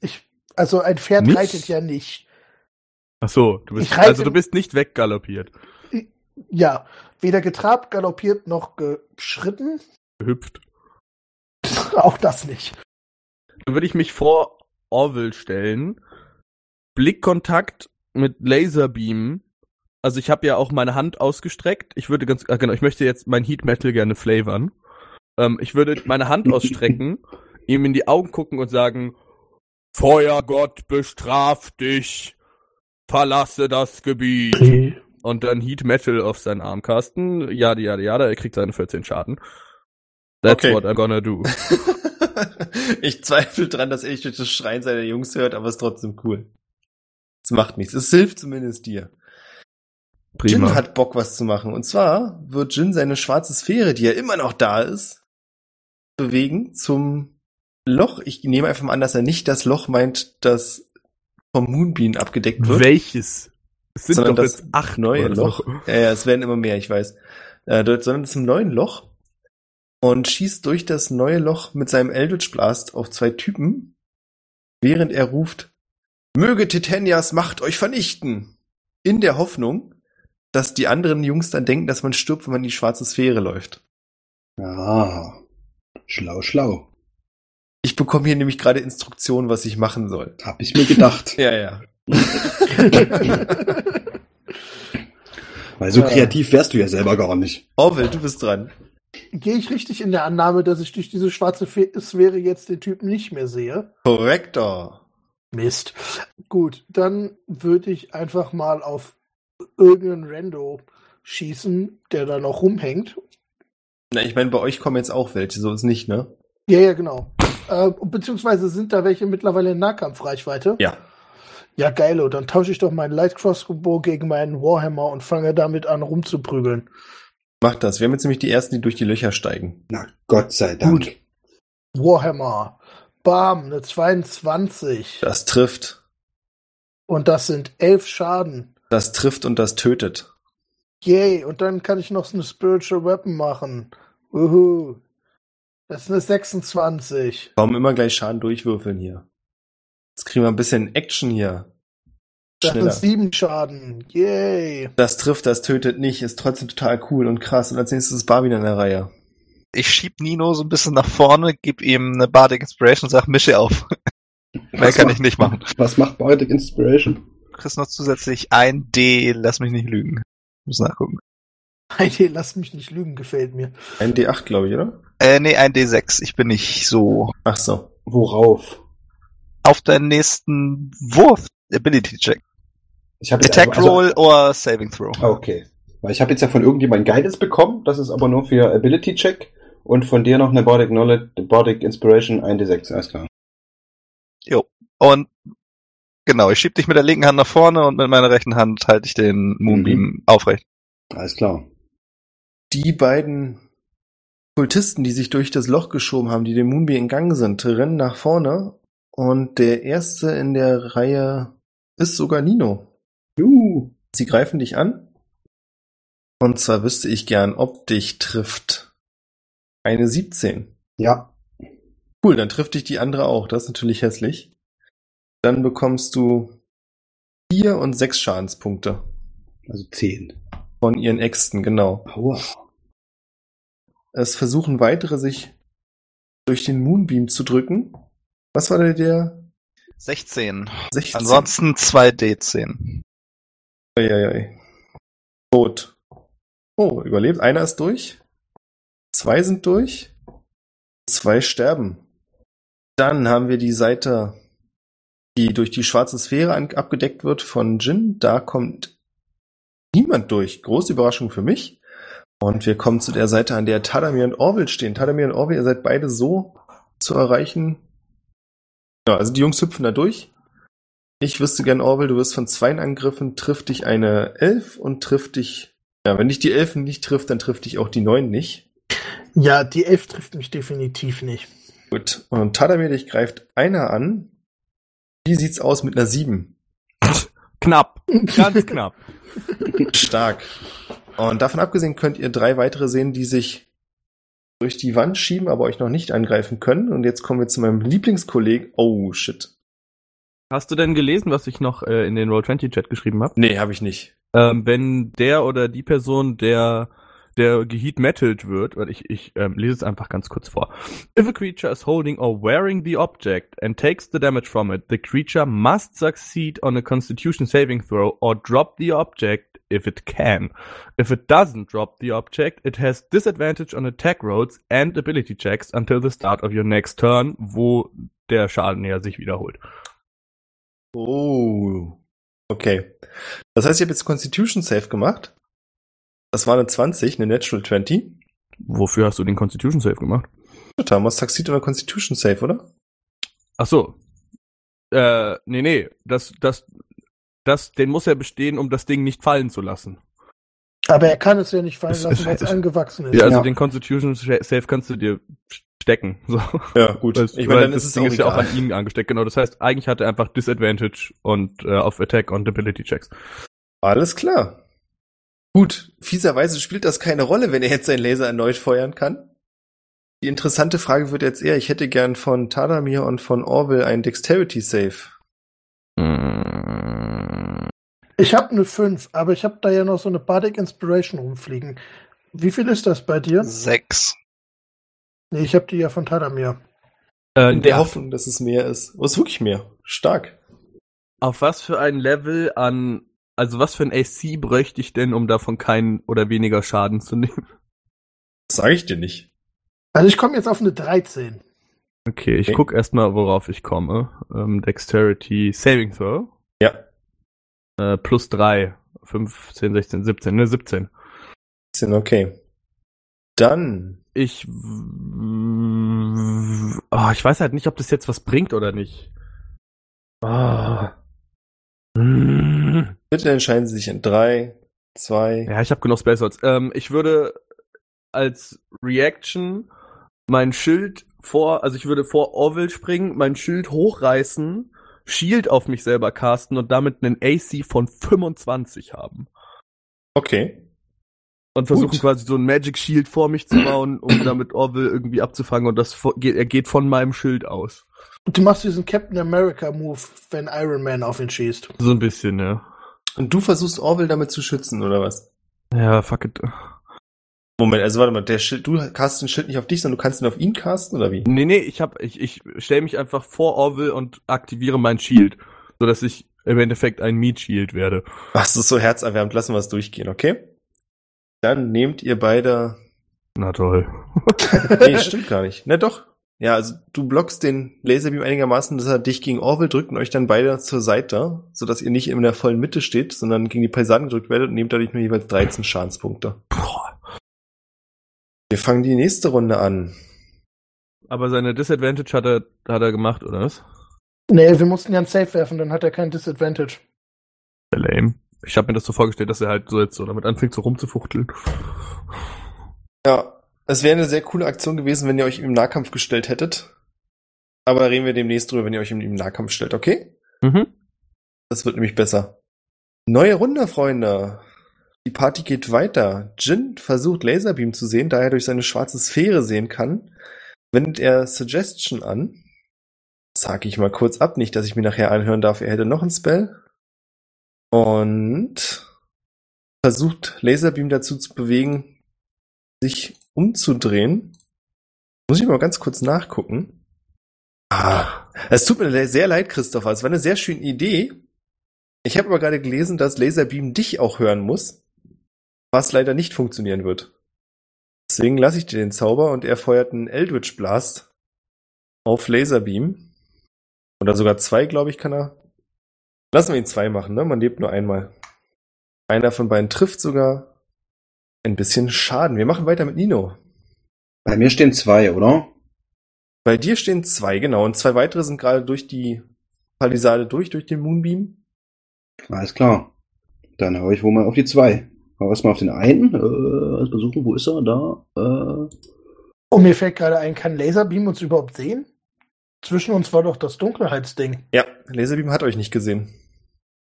Ich, also ein Pferd Nicht? reitet ja nicht. Ach so, du bist. Also, du bist nicht weggaloppiert. Ja, weder getrabt, galoppiert noch geschritten. Gehüpft. [LAUGHS] Auch das nicht. Dann würde ich mich vor Orville stellen Blickkontakt mit Laserbeam. Also ich habe ja auch meine Hand ausgestreckt. Ich würde ganz, ah, genau, ich möchte jetzt mein Heat Metal gerne flavoren. Ähm, ich würde meine Hand [LAUGHS] ausstrecken, ihm in die Augen gucken und sagen, Feuergott bestraf dich. Verlasse das Gebiet. Und dann Heat Metal auf seinen Arm casten. Ja, ja, ja, er kriegt seine 14 Schaden. That's Okay. what I'm gonna do. [LAUGHS] ich zweifle dran, dass er durch das Schreien seiner Jungs hört, aber es ist trotzdem cool. Es macht nichts. Es hilft zumindest dir. Prima. Jin hat Bock, was zu machen. Und zwar wird Jin seine schwarze Sphäre, die ja immer noch da ist, bewegen zum Loch. Ich nehme einfach mal an, dass er nicht das Loch meint, das vom Moonbeam abgedeckt wird. Welches? Es sind sondern doch das jetzt acht neue oder so. Loch. Ja, ja, es werden immer mehr, ich weiß. Äh, dort, sondern ein neues Loch und schießt durch das neue Loch mit seinem Eldritch Blast auf zwei Typen, während er ruft, möge Titanias Macht euch vernichten. In der Hoffnung, dass die anderen Jungs dann denken, dass man stirbt, wenn man in die schwarze Sphäre läuft. Ah, schlau, schlau. Ich bekomme hier nämlich gerade Instruktionen, was ich machen soll. Hab ich mir gedacht. [LAUGHS] Ja, ja. [LAUGHS] Weil so Ja. kreativ wärst du ja selber gar nicht. Orwell, du bist dran. Gehe ich richtig in der Annahme, dass ich durch diese schwarze Sphäre jetzt den Typen nicht mehr sehe? Korrektor. Mist. Gut, dann würde ich einfach mal auf irgendeinen Rando schießen, der da noch rumhängt. Na, ich meine, bei euch kommen jetzt auch welche, so ist nicht, ne? Ja, ja, genau. Äh, beziehungsweise sind da welche mittlerweile in Nahkampfreichweite? Ja. Ja, geilo. Dann tausche ich doch meinen Light Crossbow gegen meinen Warhammer und fange damit an rumzuprügeln. Macht das. Wir haben jetzt nämlich die ersten, die durch die Löcher steigen. Na, Gott sei Dank. Gut. Warhammer. Bam, eine 22. Das trifft. Und das sind elf Schaden. Das trifft und das tötet. Yay. Und dann kann ich noch so eine Spiritual Weapon machen. Uhu. Das ist eine 26. Warum immer gleich Schaden durchwürfeln hier? Jetzt kriegen wir ein bisschen Action hier. Das Schneller. sind sieben Schaden. Yay. Das trifft, das tötet nicht, ist trotzdem total cool und krass. Und als nächstes ist Barbie in der Reihe. Ich schieb Nino so ein bisschen nach vorne, gib ihm eine Bardic Inspiration und sag, mische auf. [LAUGHS] Mehr kann macht- ich nicht machen. Was macht Bardic Inspiration? Du kriegst noch zusätzlich ein D, lass mich nicht lügen. Muss nachgucken. Heidi, lass mich nicht lügen, gefällt mir. Ein D8, glaube ich, oder? Äh, nee, ein D6. Ich bin nicht so. Ach so. Worauf? Auf deinen nächsten Wurf, Ability Check. Ich habe Attack Roll oder Saving Throw. Ah, okay. Weil ich habe jetzt ja von irgendjemandem Guidance bekommen, das ist aber nur für Ability Check und von dir noch eine Bardic Knowledge, Bardic Inspiration 1d6, alles klar. Und genau, ich schieb dich mit der linken Hand nach vorne und mit meiner rechten Hand halte ich den Moonbeam aufrecht. Alles klar. Die beiden Kultisten, die sich durch das Loch geschoben haben, die dem Moonbeam entgangen sind, rennen nach vorne. Und der erste in der Reihe ist sogar Nino. Juhu. Sie greifen dich an. Und zwar wüsste ich gern, ob dich trifft. Eine 17. Ja. Cool, dann trifft dich die andere auch. Das ist natürlich hässlich. Dann bekommst du vier und sechs Schadenspunkte Also 10. von ihren Äxten, genau. Aua. Es versuchen weitere sich durch den Moonbeam zu drücken. Was war der, der 16. 16? Ansonsten 2D10. Eieiei. Tot. Oh, überlebt. Einer ist durch. Zwei sind durch. Zwei sterben. Dann haben wir die Seite, die durch die schwarze Sphäre abgedeckt wird von Jin. Da kommt niemand durch. Große Überraschung für mich. Und wir kommen zu der Seite, an der Tadamir und Orville stehen. Tadamir und Orville, ihr seid beide so zu erreichen. Ja, also die Jungs hüpfen da durch. Ich wüsste gern, Orwell, du wirst von zwei Angriffen, trifft dich eine Elf und trifft dich. Ja, wenn dich die Elfen nicht trifft, dann trifft dich auch die Neun nicht. Ja, die elf trifft mich definitiv nicht. Gut. Und Tadamir, dich greift einer an. Wie sieht's aus mit einer Sieben? Knapp. [LAUGHS] Ganz knapp. Stark. Und davon abgesehen könnt ihr drei weitere sehen, die sich durch die Wand schieben, aber euch noch nicht angreifen können. Und jetzt kommen wir zu meinem Lieblingskollegen. Oh, shit. Hast du denn gelesen, was ich noch äh, in den Roll20 Chat geschrieben habe? Nee, habe ich nicht. Ähm, wenn der oder die Person, der der geheat metalled wird, weil ich, ich ähm, lese es einfach ganz kurz vor. If a creature is holding or wearing the object and takes the damage from it, the creature must succeed on a constitution saving throw or drop the object if it can. If it doesn't drop the object, it has disadvantage on attack rolls and ability checks until the start of your next turn, wo der Schaden ja sich wiederholt. Oh. Okay. Das heißt, ich habe jetzt Constitution Save gemacht. Das war eine 20, eine Natural 20. Wofür hast du den Constitution Save gemacht? Thomas Succeed oder Constitution Save, oder? Ach so. Äh, nee, nee, das, das, das, den muss er bestehen, um das Ding nicht fallen zu lassen. Aber er kann es ja nicht fallen Es- lassen, weil es es- angewachsen ist. Ja, also Ja. den Constitution Save kannst du dir stecken. So. Ja, gut. Weil, ich meine, dann das ist es Ding auch ist ja auch an ihn angesteckt, genau. Das heißt, eigentlich hat er einfach Disadvantage und äh, auf Attack und Ability Checks. Alles klar. Gut, fieserweise spielt das keine Rolle, wenn er jetzt seinen Laser erneut feuern kann. Die interessante Frage wird jetzt eher, ich hätte gern von Tadamir und von Orwell einen Dexterity Save. Ich habe eine 5, aber ich habe da ja noch so eine Bardic Inspiration rumfliegen. Wie viel ist das bei dir? Sechs. Nee, ich habe die ja von Tadamir. Äh, In der ja, Hoffnung, dass es mehr ist. Oh, ist wirklich mehr. Stark. auf was für ein Level an, also was für ein AC bräuchte ich denn, um davon keinen oder weniger Schaden zu nehmen? Das sage ich dir nicht. Also ich komme jetzt auf eine 13. Okay, ich Okay. guck erstmal, worauf ich komme. Ähm, Dexterity Saving Throw. Ja. Äh, plus 3. 15, 16, 17. Ne, 17. Sind okay. Dann, Ich. Oh, ich weiß halt nicht, ob das jetzt was bringt oder nicht. Mm. bitte entscheiden Sie sich in drei, zwei, Ja, ich habe genug Space Swords. Ähm, ich würde als Reaction mein Schild vor, also ich würde vor Orville springen, mein Schild hochreißen, Shield auf mich selber casten und damit einen AC von 25 haben. Okay. Und versuchen Gut. quasi so ein Magic Shield vor mich zu bauen, um [CLEARS THROAT] damit Orville irgendwie abzufangen und das geht, er geht von meinem Schild aus. Und du machst diesen Captain America Move, wenn Iron Man auf ihn schießt. So ein bisschen, ja. Und du versuchst Orwell damit zu schützen, oder was? Ja, fuck it. Moment, also warte mal, der Schild, du castest den Schild nicht auf dich, sondern du kannst ihn auf ihn casten, oder wie? Nee, nee, ich hab, ich, ich stelle mich einfach vor Orville und aktiviere mein Shield, so dass ich im Endeffekt ein Meat Shield werde. Ach, das ist so herzerwärmend, lassen wir es durchgehen, okay? Dann nehmt ihr beide. Na toll. [LAUGHS] Nee, stimmt gar nicht. Na doch. Ja, also du blockst den Laserbeam einigermaßen, dass er dich gegen Orwell drückt und euch dann beide zur Seite, sodass ihr nicht in der vollen Mitte steht, sondern gegen die Paisanen gedrückt werdet und nehmt dadurch nur jeweils 13 Schadenspunkte. Wir fangen die nächste Runde an. Aber seine Disadvantage hat er, hat er gemacht, oder was? Nee, wir mussten ja ein Safe werfen, dann hat er kein Disadvantage. Sehr lame. Ich habe mir das so vorgestellt, dass er halt so jetzt so damit anfängt, so rumzufuchteln. Ja, es wäre eine sehr coole Aktion gewesen, wenn ihr euch im Nahkampf gestellt hättet. Aber reden wir demnächst drüber, wenn ihr euch im, im Nahkampf stellt, okay? Mhm. Das wird nämlich besser. Neue Runde, Freunde. Die Party geht weiter. Jin versucht Laserbeam zu sehen, da er durch seine schwarze Sphäre sehen kann. Wendet er Suggestion an. Sag ich mal kurz ab, nicht, dass ich mir nachher anhören darf, er hätte noch ein Spell. Und versucht Laserbeam dazu zu bewegen, sich umzudrehen. Muss ich mal ganz kurz nachgucken. Ah, es tut mir sehr leid, Christopher. Es war eine sehr schöne Idee. Ich habe aber gerade gelesen, dass Laserbeam dich auch hören muss, was leider nicht funktionieren wird. Deswegen lasse ich dir den Zauber und er feuert einen Eldritch Blast auf Laserbeam. Oder sogar zwei, glaube ich, kann er. Lassen wir ihn zwei machen, ne? Man lebt nur einmal. Einer von beiden trifft sogar ein bisschen Schaden. Wir machen weiter mit Nino. Bei mir stehen zwei, oder? Bei dir stehen zwei, genau. Und zwei weitere sind gerade durch die Palisade durch, durch den Moonbeam. Alles klar. Dann hau ich wohl mal auf die zwei. Hau erstmal auf den einen. Äh, versuchen, wo ist er? Da. Äh, Oh, mir fällt gerade ein, kann Laserbeam uns überhaupt sehen? Zwischen uns war doch das Dunkelheitsding. Ja, Laserbeam hat euch nicht gesehen.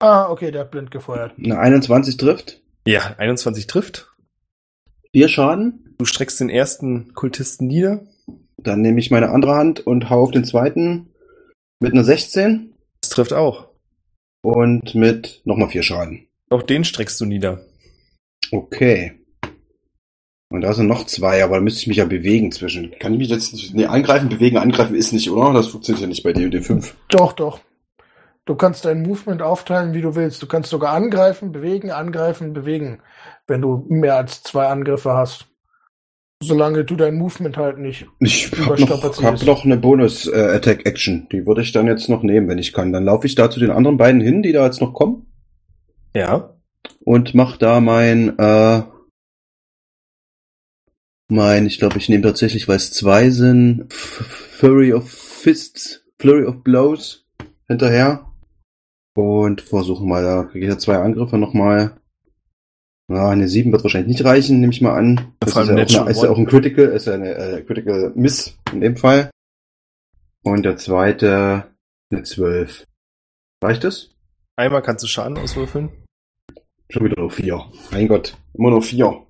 Ah, okay, der hat blind gefeuert. eine 21 trifft. Ja, 21 trifft. Vier Schaden. Du streckst den ersten Kultisten nieder. Dann nehme ich meine andere Hand und hau auf den zweiten mit einer 16 Das trifft auch. und mit nochmal vier Schaden. Auch den streckst du nieder. Okay. Und da sind noch zwei, aber da müsste ich mich ja bewegen zwischen. Kann ich mich jetzt. Nee, angreifen, bewegen, angreifen ist nicht, oder? Das funktioniert ja nicht bei D&D 5. Doch, doch. Du kannst dein Movement aufteilen, wie du willst. Du kannst sogar angreifen, bewegen, angreifen, bewegen, wenn du mehr als zwei Angriffe hast. Solange du dein Movement halt nicht. Ich habe noch, hab noch eine Bonus-Attack-Action. Die würde ich dann jetzt noch nehmen, wenn ich kann. Dann laufe ich da zu den anderen beiden hin, die da jetzt noch kommen. Ja. Und mach da mein, äh, mein, ich glaube, ich nehme tatsächlich, weil es zwei sind, F- Flurry of Fists, Flurry of Blows hinterher. Und versuchen mal, da kriege ich ja zwei Angriffe nochmal. Ja, eine 7 wird wahrscheinlich nicht reichen, nehme ich mal an. Das ist ja, auch eine, ist ja auch ein Critical, ist ja eine äh, Critical Miss in dem Fall. Und der zweite eine 12. Reicht das? Einmal kannst du Schaden auswürfeln. Schon wieder noch vier. Mein Gott, immer noch vier.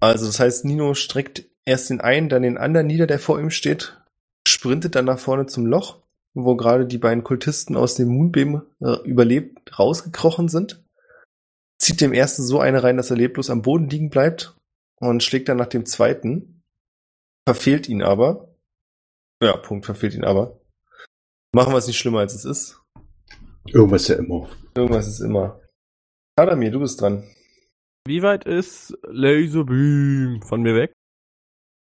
Also das heißt, Nino streckt erst den einen, dann den anderen nieder, der vor ihm steht, sprintet dann nach vorne zum Loch, wo gerade die beiden Kultisten aus dem Moonbeam äh, überlebt rausgekrochen sind. Zieht dem ersten so eine rein, dass er leblos am Boden liegen bleibt und schlägt dann nach dem zweiten. Verfehlt ihn aber. Ja, Punkt, verfehlt ihn aber. Machen wir es nicht schlimmer, als es ist. Irgendwas ja immer. Irgendwas ist immer. Adamir, du bist dran. Wie weit ist Laserbeam von mir weg?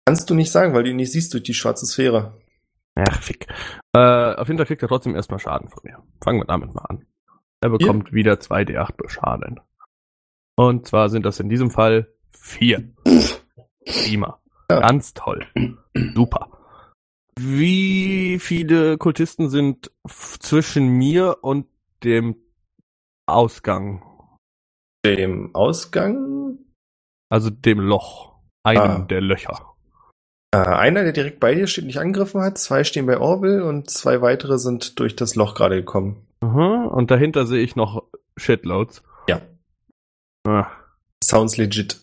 Kannst du nicht sagen, weil du ihn nicht siehst durch die schwarze Sphäre. Ach, fick. Äh, auf jeden Fall kriegt er trotzdem erstmal Schaden von mir. Fangen wir damit mal an. Er bekommt wieder 2d8 Schaden. Und zwar sind das in diesem Fall vier. Prima. Ja. Ganz toll. Super. Wie viele Kultisten sind zwischen mir und dem Ausgang? Dem Ausgang Also dem Loch. Einem Ah. der Löcher. Äh, einer, der direkt bei dir steht, nicht angegriffen hat, zwei stehen bei Orville und zwei weitere sind durch das Loch gerade gekommen. Mhm. Und dahinter sehe ich noch Shitloads. Ja. Ah, Sounds legit.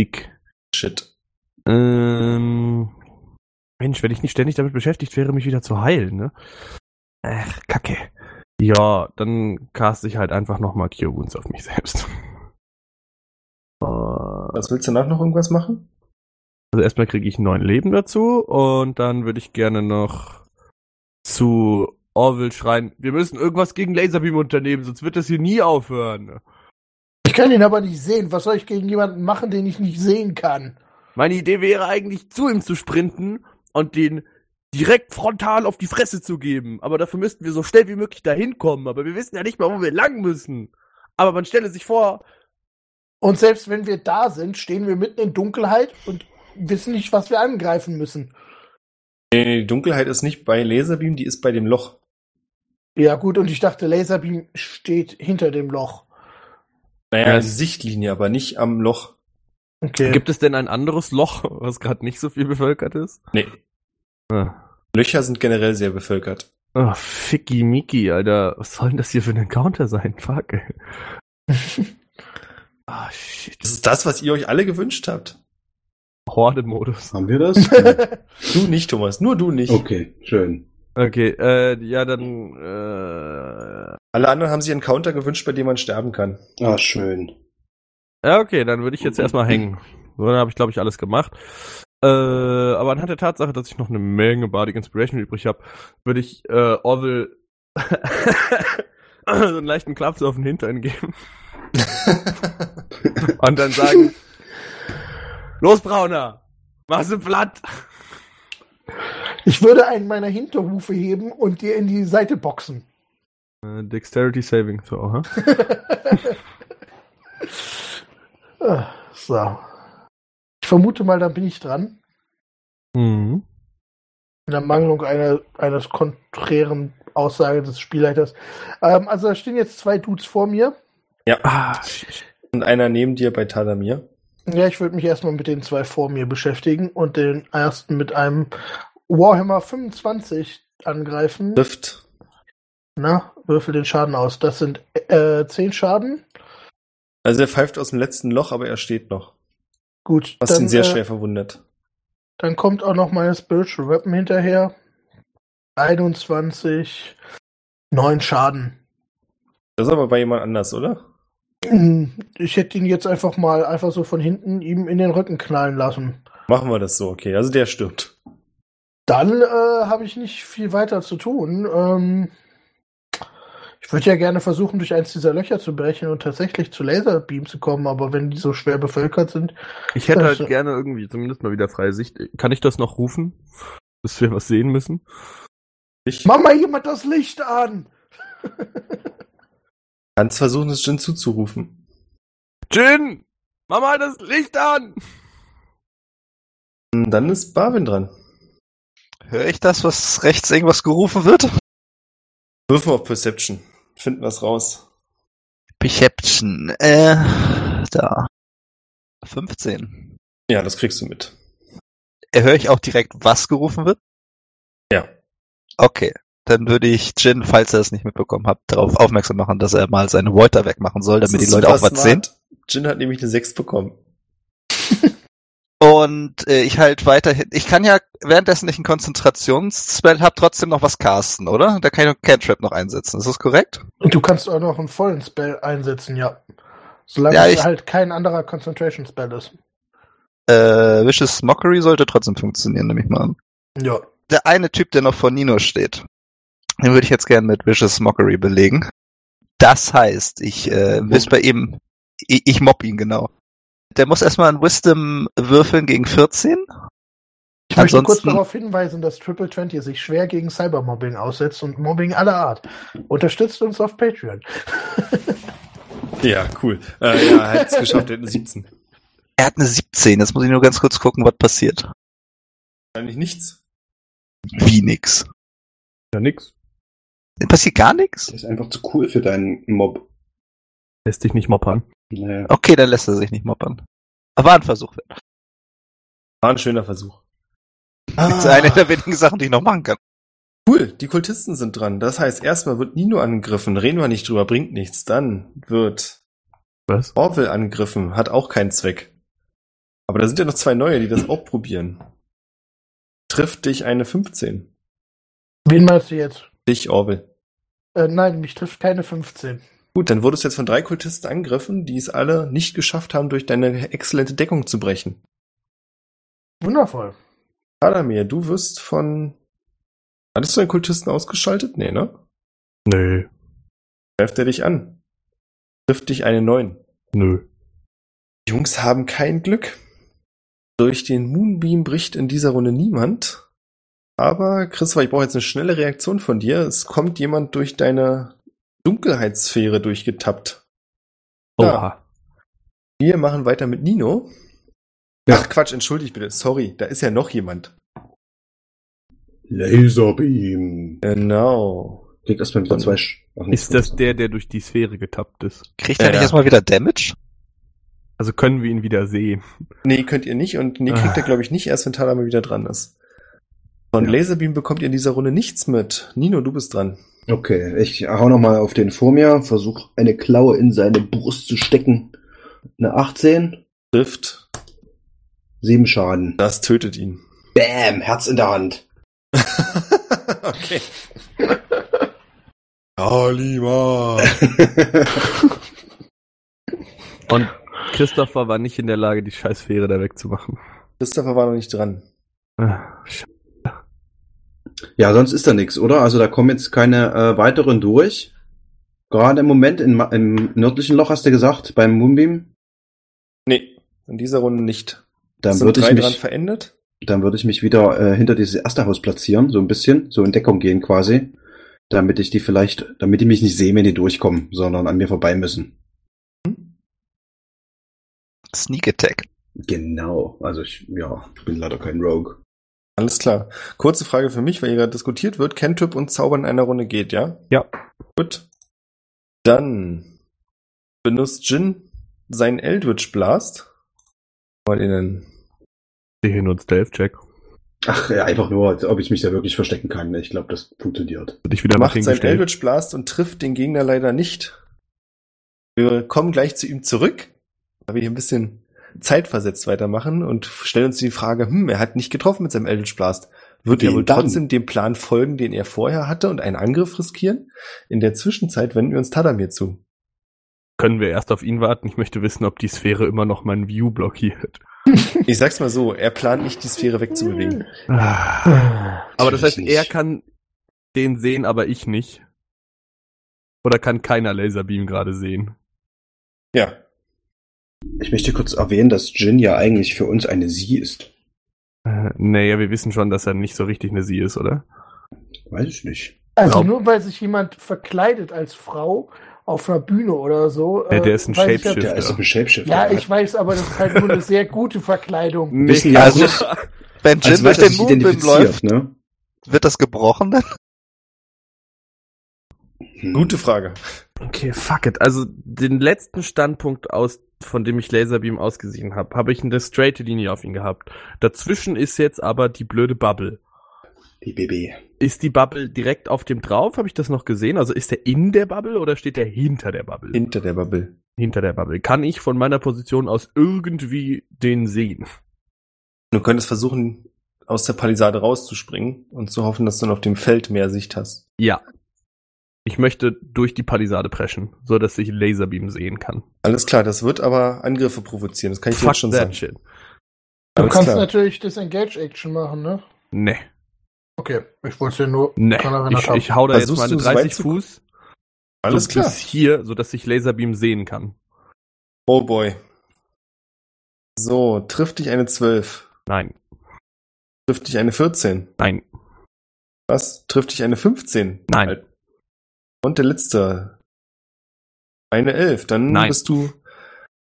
dick. Shit. Ähm, Mensch, wenn ich nicht ständig damit beschäftigt wäre, mich wieder zu heilen, ne? Ach, kacke. Ja, dann cast ich halt einfach nochmal Cure Wounds auf mich selbst. Was willst du danach noch irgendwas machen? Also erstmal kriege ich neun Leben dazu und dann würde ich gerne noch zu Orville schreien, wir müssen irgendwas gegen Laserbeam unternehmen, sonst wird das hier nie aufhören. Ich kann ihn aber nicht sehen. Was soll ich gegen jemanden machen, den ich nicht sehen kann? Meine Idee wäre eigentlich, zu ihm zu sprinten und den direkt frontal auf die Fresse zu geben. Aber dafür müssten wir so schnell wie möglich dahin kommen. Aber wir wissen ja nicht mal, wo wir lang müssen. Aber man stelle sich vor, Und selbst wenn wir da sind, stehen wir mitten in Dunkelheit und wissen nicht, was wir angreifen müssen. Nee, die Dunkelheit ist nicht bei Laserbeam, die ist bei dem Loch. Ja, gut, und ich dachte, Laserbeam steht hinter dem Loch. Naja, es- Sichtlinie, aber nicht am Loch. Okay. gibt es denn ein anderes Loch, was gerade nicht so viel bevölkert ist? Nee, Ah. Löcher sind generell sehr bevölkert. Oh, Ficky Miki, Alter. Was soll denn das hier für ein Encounter sein? Fuck. [LAUGHS] Ah, shit. Das ist das, was ihr euch alle gewünscht habt. Horde-Modus. Haben wir das? [LAUGHS] Du nicht, Thomas, nur du nicht. okay, schön. Okay, äh, ja, dann, äh, Alle anderen haben sich einen Counter gewünscht, bei dem man sterben kann. Ah, schön. ja, okay, dann würde ich jetzt erstmal hängen. So, dann habe ich, glaube ich, alles gemacht. Äh, aber anhand der Tatsache, dass ich noch eine Menge Bardic Inspiration übrig habe, würde ich äh, Orville [LAUGHS] so einen leichten Klaps auf den Hintern geben [LAUGHS] und dann sagen, los Brauner, mach's du platt. Ich würde einen meiner Hinterhufe heben und dir in die Seite boxen. Äh, Dexterity Saving Throw, hä? [LAUGHS] Ah, so. Ich vermute mal, da bin ich dran. Mhm. In der Mangelung einer, eines konträren Aussage des Spielleiters. Ähm, also da stehen jetzt zwei Dudes vor mir. Ja. Ah. Und einer neben dir bei Tadamir. Ja, ich würde mich erstmal mit den zwei vor mir beschäftigen und den ersten mit einem Warhammer 25 angreifen. Trifft. Na, würfel den Schaden aus. Das sind äh, 10 Schaden. Also er pfeift aus dem letzten Loch, aber er steht noch. Gut, Was ihn sehr äh, schwer verwundert. Dann kommt auch noch meine Spiritual Weapon hinterher. 21, 9 Schaden. Das ist aber bei jemand anders, oder? Ich hätte ihn jetzt einfach mal einfach so von hinten ihm in den Rücken knallen lassen. Machen wir das so, okay. Also der stirbt. Dann äh, habe ich nicht viel weiter zu tun. Ähm, ich würde ja gerne versuchen, durch eins dieser Löcher zu brechen und tatsächlich zu Laserbeam zu kommen, aber wenn die so schwer bevölkert sind. Ich hätte halt gerne irgendwie zumindest mal wieder freie Sicht. Kann ich das noch rufen? Dass wir was sehen müssen? Ich Mach mal jemand das Licht an! [LAUGHS] kann's versuchen, es Jin zuzurufen. Jin! Mach mal das Licht an! Hm, Dann ist Barwin dran. Höre ich das, was rechts irgendwas gerufen wird? Würfen auf Perception. Finden was raus. Perception. Äh, da. 15. Ja, das kriegst du mit. Höre ich auch direkt, was gerufen wird? Ja. Okay. Dann würde ich Jin, falls er es nicht mitbekommen hat, darauf aufmerksam machen, dass er mal seine Voiter wegmachen soll, damit die Leute auch was sehen. Jin hat nämlich eine 6 bekommen. Und äh, ich halt weiterhin. Ich kann ja währenddessen nicht einen Konzentrationsspell hab, trotzdem noch was casten, oder? Da kann ich noch Cantrip noch einsetzen. Ist das korrekt? Und du kannst auch noch einen vollen Spell einsetzen, ja. Solange Ja, es ich- halt kein anderer Concentration Spell ist. Äh, Vicious Mockery sollte trotzdem funktionieren, nehme ich mal an. Ja. Der eine Typ, der noch vor Nino steht, den würde ich jetzt gerne mit Vicious Mockery belegen. Das heißt, ich äh, whisper ihm, ich, ich mobb ihn genau. Der muss erstmal ein Wisdom würfeln gegen 14. Ich möchte kurz Ansonsten- darauf hinweisen, dass Triple 20 sich schwer gegen Cybermobbing aussetzt und Mobbing aller Art. Unterstützt uns auf Patreon. [LAUGHS] Ja, cool. Äh, ja, er hat's geschafft, er hat eine 17. Er hat eine 17. Jetzt muss ich nur ganz kurz gucken, was passiert. Wahrscheinlich nichts. Wie nix. Ja, nix. Passiert gar nichts? Der ist einfach zu cool für deinen Mob. Lässt dich nicht moppern. Naja. Okay, dann lässt er sich nicht moppern. Aber war ein Versuch. wert. War ein schöner Versuch. Das ist eine der wenigen Sachen, die ich noch machen kann. Cool, die Kultisten sind dran. Das heißt, erstmal wird Nino angegriffen, reden wir nicht drüber, bringt nichts. Dann wird Was? Orville angegriffen, hat auch keinen Zweck. Aber da sind ja noch zwei neue, die das auch probieren. Trifft dich eine 15. Wen meinst du jetzt? Dich, Orville. Äh, nein, mich trifft keine 15. Gut, dann wurdest du jetzt von drei Kultisten angegriffen, die es alle nicht geschafft haben, durch deine exzellente Deckung zu brechen. Wundervoll. Adamir, du wirst von... Hattest du einen Kultisten ausgeschaltet? Nee, ne? Nö. Greift er dich an. Trifft dich eine 9. Nö. Die Jungs haben kein Glück. Durch den Moonbeam bricht in dieser Runde niemand. Aber, Christopher, ich brauche jetzt eine schnelle Reaktion von dir. Es kommt jemand durch deine Dunkelheitssphäre durchgetappt. Oha. Wir machen weiter mit Nino. Ja. Ach Quatsch, entschuldigt bitte. Sorry, da ist ja noch jemand. Laserbeam. Genau. Kriegt erstmal wieder zwei Sch Ach, Ist das der, der durch die Sphäre getappt ist? Kriegt Ja, er nicht ja. erstmal wieder Damage? Also können wir ihn wieder sehen. Nee, könnt ihr nicht und nee, kriegt Ah. er glaube ich nicht erst, wenn Tadame wieder dran ist. Von Ja. Laserbeam bekommt ihr in dieser Runde nichts mit. Nino, du bist dran. Okay, ich hau nochmal auf den vor mir, versuche eine Klaue in seine Brust zu stecken. Eine 18, Trifft. sieben Schaden. Das tötet ihn. Bam, Herz in der Hand. [LAUGHS] okay. Kalima. [LAUGHS] Und Christopher war nicht in der Lage, die Scheißsphäre da wegzumachen. Christopher war noch nicht dran. Ah, sch- ja, sonst ist da nichts, oder? Also da kommen jetzt keine äh, weiteren durch. Gerade im Moment in, im nördlichen Loch hast du gesagt, beim Moonbeam. Nee, in dieser Runde nicht. Dann würde ich drei dran mich, verendet. dann würde ich mich wieder äh, hinter dieses erste Haus platzieren, so ein bisschen, so in Deckung gehen quasi, damit ich die vielleicht, damit die mich nicht sehen, wenn die durchkommen, sondern an mir vorbei müssen. Sneak Attack. Genau. Also ich, ja, ich bin leider kein Rogue. Alles klar. Kurze Frage für mich, weil hier gerade diskutiert wird. Cantrip und Zaubern in einer Runde geht, ja? Ja. Gut. Dann benutzt Jin seinen Eldritch Blast. Mal in den Sehen und Stealth-Check. Ach ja, einfach nur, ob ich mich da wirklich verstecken kann. Ich glaube, das funktioniert. Dich wieder macht seinen. Eldritch Blast und trifft den Gegner leider nicht. Wir kommen gleich zu ihm zurück, weil wir hier ein bisschen zeitversetzt weitermachen und stellen uns die Frage, hm, er hat nicht getroffen mit seinem Eldritch Blast. Wird er wohl dann? trotzdem dem Plan folgen, den er vorher hatte und einen Angriff riskieren? In der Zwischenzeit wenden wir uns Tadamir zu. können wir erst auf ihn warten. Ich möchte wissen, ob die Sphäre immer noch meinen View blockiert. [LAUGHS] Ich sag's mal so, er plant nicht, die Sphäre wegzubewegen. Aber das heißt, er kann den sehen, aber ich nicht. Oder kann keiner Laserbeam gerade sehen? Ja. Ich möchte kurz erwähnen, dass Jin ja eigentlich für uns eine Sie ist. Äh, naja, wir wissen schon, dass er nicht so richtig eine Sie ist, oder? Weiß ich nicht. Also Glaub- nur weil sich jemand verkleidet als Frau auf einer Bühne oder so. Ja, äh, der ist ein weiß ich Shapeshifter. Der ist ein Shapeshifter. Ja, ich weiß, aber das ist halt nur eine sehr gute Verkleidung. [LAUGHS] Wissen ja Also- Wenn als Jin wird durch den Moonbeam läuft, ne? wird das gebrochen dann? [LAUGHS] Hm. Gute Frage. Okay, fuck it. Also den letzten Standpunkt aus, von dem ich Laserbeam ausgesehen habe, habe ich eine straighte Linie auf ihn gehabt. Dazwischen ist jetzt aber die blöde Bubble. Die BB. Ist die Bubble direkt auf dem drauf? Habe ich das noch gesehen? Also ist er in der Bubble oder steht er hinter der Bubble? Hinter der Bubble. hinter der Bubble. Kann ich von meiner Position aus irgendwie den sehen? Du könntest versuchen, aus der Palisade rauszuspringen und zu hoffen, dass du dann auf dem Feld mehr Sicht hast. Ja. Ich möchte durch die Palisade preschen, so dass ich Laserbeam sehen kann. Alles klar, das wird aber Angriffe provozieren, das kann ich dir Fuck jetzt schon that sagen. shit. Du Alles kannst klar. natürlich Disengage-Action machen, ne? Nee, Okay, ich wollte es dir nur nee. Ich, ich hau da jetzt Versuchst meine so weit 30 zu- Fuß Alles so klar. bis hier, so dass ich Laserbeam sehen kann. Oh boy. So, trifft dich eine 12. Nein, Trifft dich eine 14. nein, Was? Trifft dich eine 15? nein, Und der letzte. Eine 11. Dann Nein. bist du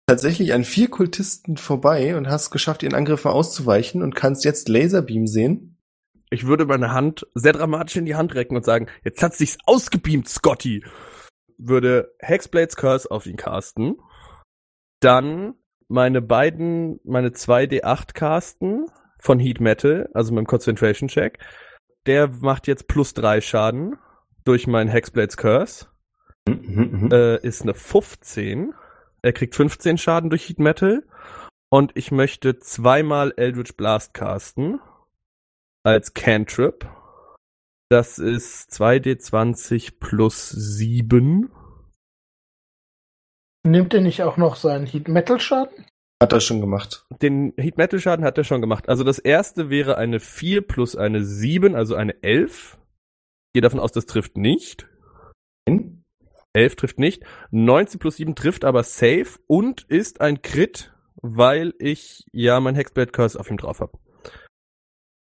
tatsächlich an vier Kultisten vorbei und hast geschafft, ihren Angriffen auszuweichen und kannst jetzt Laserbeam sehen. Ich würde meine Hand sehr dramatisch in die Hand recken und sagen, jetzt hat sich's ausgebeamt, Scotty. Würde Hexblades Curse auf ihn casten. Dann meine beiden, meine 2D8 casten von Heat Metal, also mit dem Concentration Check. Der macht jetzt plus drei Schaden durch meinen Hexblades Curse. Mhm, mhm. Äh, ist eine 15. Er kriegt 15 Schaden durch Heat Metal. Und ich möchte zweimal Eldritch Blast casten. Als Cantrip. Das ist 2d20 plus 7. Nimmt er nicht auch noch seinen Heat Metal Schaden? Hat er schon gemacht. Den Heat Metal Schaden hat er schon gemacht. Also das erste wäre eine 4 plus eine 7, also eine 11. Ich gehe davon aus, das trifft nicht. Nein? 11 trifft nicht. 19 plus 7 trifft aber safe und ist ein Crit, weil ich ja mein Hexblade Curse auf ihm drauf habe.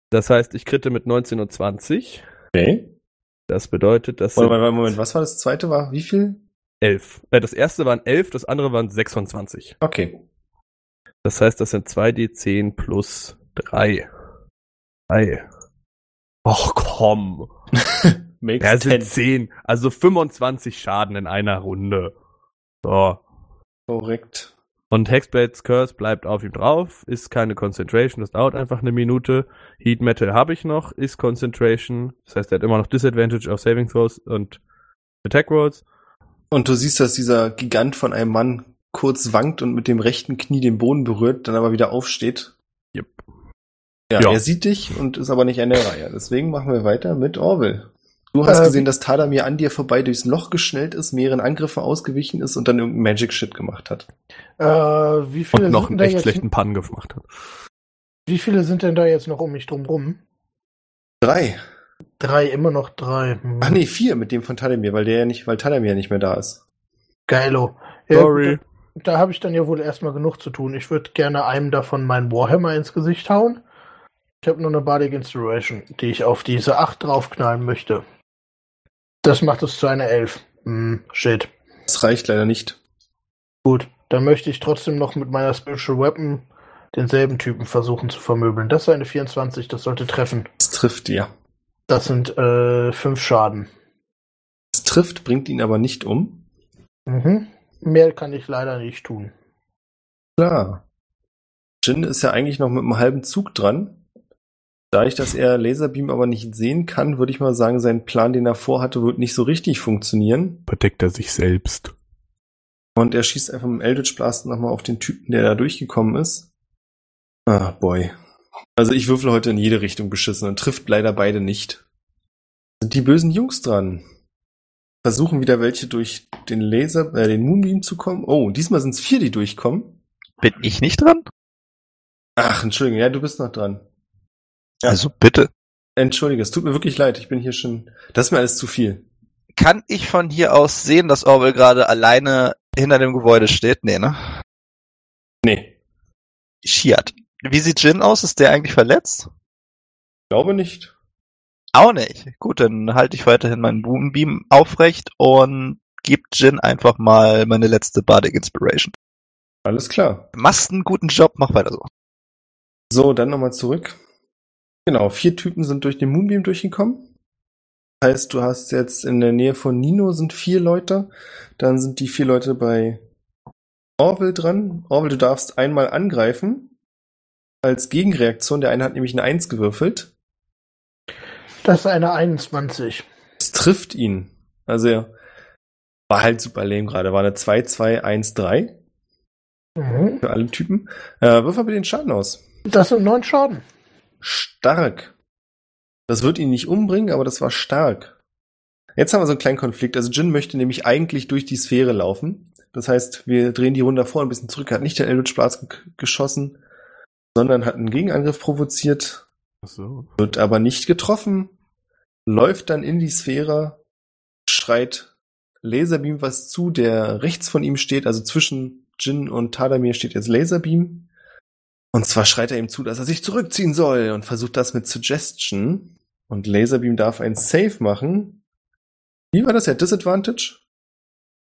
Das heißt, ich kritte mit 19 und 20. Okay. Das bedeutet, das Moment, Moment, Moment, was war das zweite? War wie viel? 11. Äh, das erste waren 11, das andere waren 26. Okay. Das heißt, das sind 2d10 plus 3. 3. Och komm. [LAUGHS] Makes Das sind 10. 10. Also 25 Schaden in einer Runde. So. Korrekt. Und Hexblades Curse bleibt auf ihm drauf, ist keine Concentration, das dauert einfach eine Minute. Heat Metal habe ich noch, ist Concentration. Das heißt, er hat immer noch Disadvantage auf Saving Throws und Attack Rolls. Und du siehst, dass dieser Gigant von einem Mann kurz wankt und mit dem rechten Knie den Boden berührt, dann aber wieder aufsteht. Yep. Ja, Ja. er sieht dich und ist aber nicht an der Reihe. Deswegen machen wir weiter mit Orwell. Du hast Äh, gesehen, dass Tadamir an dir vorbei durchs Loch geschnellt ist, mehreren Angriffen ausgewichen ist und dann irgendeinen Magic Shit gemacht hat. Äh, wie viele Und noch sind einen denn da echt jetzt, schlechten Pun gemacht hat. Wie viele sind denn da jetzt noch um mich drum rum? Drei. Drei, immer noch drei. Hm. Ach nee, vier mit dem von Tadamir, weil der ja nicht, weil Tadamir ja nicht mehr da ist. Geilo. Ja, Sorry. Da, da habe ich dann ja wohl erstmal genug zu tun. Ich würde gerne einem davon meinen Warhammer ins Gesicht hauen. Ich habe nur eine Bardic Inspiration, die ich auf diese 8 draufknallen möchte. Das macht es zu einer 11. Hm, shit. Das reicht leider nicht. Gut, dann möchte ich trotzdem noch mit meiner Spiritual Weapon denselben Typen versuchen zu vermöbeln. Das ist eine 24, das sollte treffen. Das trifft ja. Das sind äh, 5 Schaden. Das trifft, bringt ihn aber nicht um. Mhm. Mehr kann ich leider nicht tun. Klar. Jin ist ja eigentlich noch mit einem halben Zug dran. Dadurch, dass er Laserbeam aber nicht sehen kann, würde ich mal sagen, sein Plan, den er vorhatte, wird nicht so richtig funktionieren. Bedeckt er sich selbst. Und er schießt einfach mit dem Eldritch Blast nochmal auf den Typen, der da durchgekommen ist. Ah, boy. Also ich würfel heute in jede Richtung beschissen und trifft leider beide nicht. Sind die bösen Jungs dran? versuchen wieder welche durch den Laser, äh, den Moonbeam zu kommen. Oh, diesmal sind es vier, die durchkommen. Bin ich nicht dran? Ach, Entschuldigung, ja, du bist noch dran. Also bitte. Entschuldige, es tut mir wirklich leid, ich bin hier schon. Das ist mir alles zu viel. Kann ich von hier aus sehen, dass Orwell gerade alleine hinter dem Gebäude steht? Nee, ne? Nee, Shiat. Wie sieht Jin aus? Ist der eigentlich verletzt? glaube nicht. Auch nicht. Gut, dann halte ich weiterhin meinen Moonbeam aufrecht und gebe Jin einfach mal meine letzte Bardic Inspiration. Alles klar. Machst einen guten Job, mach weiter so. So, dann nochmal zurück. Genau, vier Typen sind durch den Moonbeam durchgekommen. Heißt, du hast jetzt in der Nähe von Nino sind vier Leute. Dann sind die vier Leute bei Orwell dran. Orwell, du darfst einmal angreifen. Als Gegenreaktion. Der eine hat nämlich eine Eins gewürfelt. Das ist eine 21. Es trifft ihn. Also er war halt super lame gerade. War eine 2-2-1-3 Mhm. für alle Typen. Äh, wirf bitte den Schaden aus. Das sind neun Schaden. Stark. Das wird ihn nicht umbringen, aber das war stark. Jetzt haben wir so einen kleinen Konflikt. Also Jin möchte nämlich eigentlich durch die Sphäre laufen. Das heißt, wir drehen die Runde vor ein bisschen zurück. Er hat nicht den Eldritch Blast ge- geschossen, sondern hat einen Gegenangriff provoziert, Ach so. wird aber nicht getroffen, läuft dann in die Sphäre, schreit Laserbeam was zu, der rechts von ihm steht, also zwischen Jin und Tadamir steht jetzt Laserbeam. Und zwar schreit er ihm zu, dass er sich zurückziehen soll und versucht das mit Suggestion. Und Laserbeam darf ein Save machen. Wie war das? Ja, Disadvantage?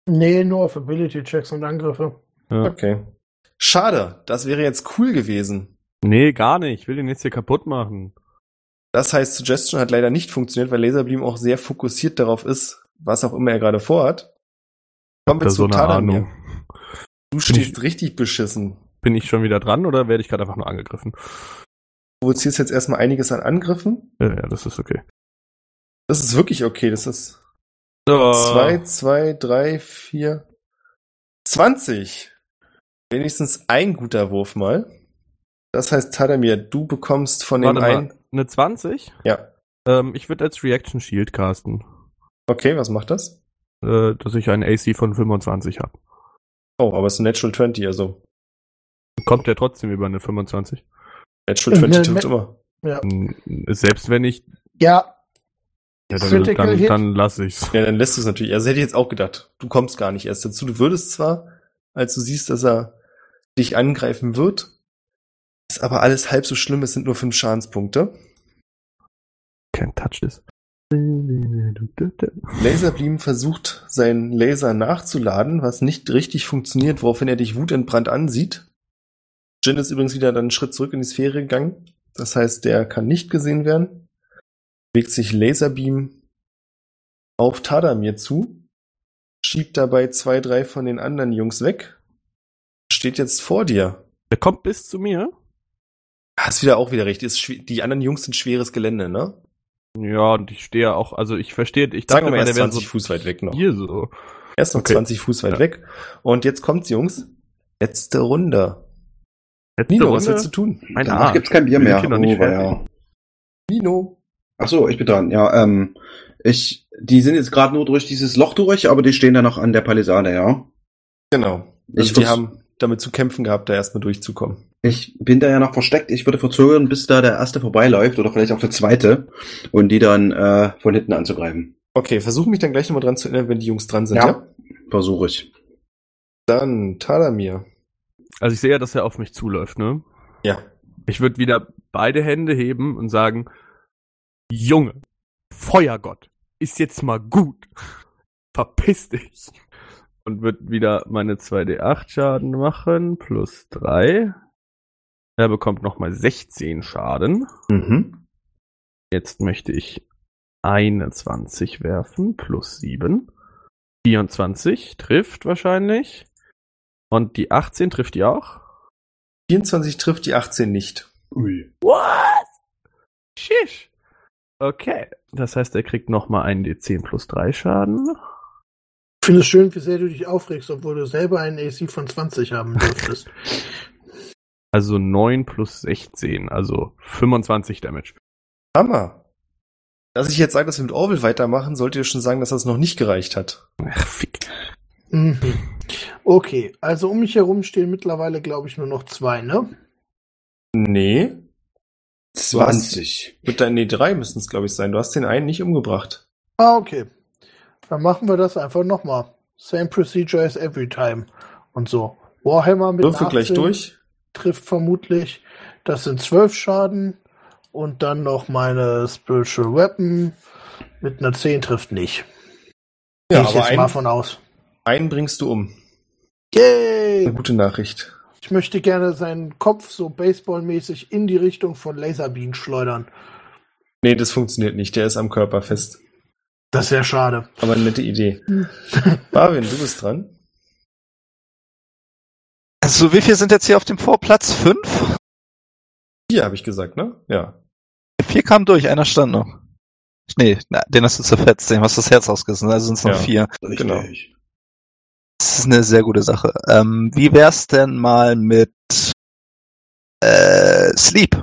Nee, nur auf Ability-Checks und Angriffe. Ja. Okay. Schade, das wäre jetzt cool gewesen. Nee, gar nicht. Ich will den jetzt hier kaputt machen. Das heißt, Suggestion hat leider nicht funktioniert, weil Laserbeam auch sehr fokussiert darauf ist, was auch immer er gerade vorhat. Kommen wir Da zu so eine Tadamir. Ahnung. Du stehst richtig beschissen. Bin ich schon wieder dran oder werde ich gerade einfach nur angegriffen? Du provozierst jetzt erstmal einiges an Angriffen. Ja, ja, das ist okay. Das ist wirklich okay. Das ist Oh. zwei, zwei, drei, vier, zwanzig. Wenigstens ein guter Wurf mal. Das heißt, Tadamir, du bekommst von dem einen. eine 20? Ja. Ähm, ich würde als Reaction Shield casten, Okay, was macht das? äh, dass ich einen AC von 25 habe. Oh, aber es ist ein Natural 20, also Kommt der trotzdem über eine 25? Natural 20 Ne, trifft immer. Ja. Selbst wenn ich, Ja, ja, dann, dann, dann lass ich's. Ja, dann lässt du es natürlich. Also hätte ich jetzt auch gedacht. Du kommst gar nicht erst dazu. Du würdest zwar, als du siehst, dass er dich angreifen wird, ist aber alles halb so schlimm. Es sind nur fünf Schadenspunkte. Can't touch this. Laserbeam versucht, seinen Laser nachzuladen, was nicht richtig funktioniert, woraufhin er dich wutentbrannt ansieht. Jin ist übrigens wieder dann einen Schritt zurück in die Sphäre gegangen. Das heißt, der kann nicht gesehen werden. Bewegt sich Laserbeam auf Tadamir zu, schiebt dabei zwei, drei von den anderen Jungs weg, steht jetzt vor dir. Der kommt bis zu mir. Hast wieder auch wieder recht. Die anderen Jungs sind schweres Gelände, ne? Ja, und ich stehe auch, also ich verstehe, ich Sagen dachte wir mal der wäre 20 so Fuß weit weg noch. hier so. Er ist noch Okay. 20 Fuß weit Ja. weg. Und jetzt kommt's, Jungs. Letzte Runde. Letzte Nino, Runde. was willst du tun? Mein Danach Arsch. gibt's kein Bier mehr. Oh, ja. Nino. Ach so, ich bin dran. Ja, ähm, ich, die sind jetzt gerade nur durch dieses Loch durch, aber die stehen da noch an der Palisade, ja. Genau. Also Ich die haben damit zu kämpfen gehabt, da erstmal durchzukommen. Ich bin da ja noch versteckt. Ich würde verzögern, bis da der erste vorbeiläuft oder vielleicht auch der zweite und die dann äh, von hinten anzugreifen. Okay, versuch mich dann gleich nochmal dran zu erinnern, wenn die Jungs dran sind, ja? Ja. Versuche ich. Dann Talamir. Also ich sehe ja, dass er auf mich zuläuft, ne? Ja. Ich würde wieder beide Hände heben und sagen, Junge, Feuergott, ist jetzt mal gut. Verpiss dich. Und wird wieder meine 2d8 Schaden machen, plus 3. Er bekommt nochmal 16 Schaden. Mhm. Jetzt möchte ich eine 20 werfen, plus 7. 24 trifft wahrscheinlich. Und die 18 trifft die auch. 24 trifft die 18 nicht. Ui. What? Shish. Okay. Das heißt, er kriegt nochmal einen D10 plus 3 Schaden. ich finde es schön, wie sehr du dich aufregst, obwohl du selber einen AC von 20 haben dürftest. [LAUGHS] Also 9 plus 16, also 25 Damage. Hammer. Dass ich jetzt sage, dass wir mit Orville weitermachen, sollte ihr schon sagen, dass das noch nicht gereicht hat. Ach, fick. Mhm. Okay, also um mich herum stehen mittlerweile, glaube ich, nur noch zwei, ne? Nee. Du hast- 20. Mit deinen, nee, drei müssen es, glaube ich, sein. Du hast den einen nicht umgebracht. Ah, okay. Dann machen wir das einfach nochmal. Same procedure as every time. Und so. Warhammer mit Würfel gleich 18 durch. trifft vermutlich. Das sind zwölf Schaden. Und dann noch meine Spiritual Weapon mit einer 10 trifft nicht. Ja, Gehe ich aber jetzt mal einen, von aus. Einen bringst du um. Yay! Eine gute Nachricht. Ich möchte gerne seinen Kopf so baseballmäßig in die Richtung von Laserbeam schleudern. Nee, das funktioniert nicht. Der ist am Körper fest. Das ja schade. Aber eine nette Idee. [LAUGHS] Marvin, du bist dran. Also wie viel sind jetzt hier auf dem Vorplatz? Fünf? Vier habe ich gesagt, ne? Ja. Vier kamen durch, einer stand noch. Nee, na, den hast du zerfetzt, dem hast du das Herz rausgerissen, also sind es noch Ja. vier. Richtig. Genau. Das ist eine sehr gute Sache. Ähm, wie wär's denn mal mit äh, Sleep?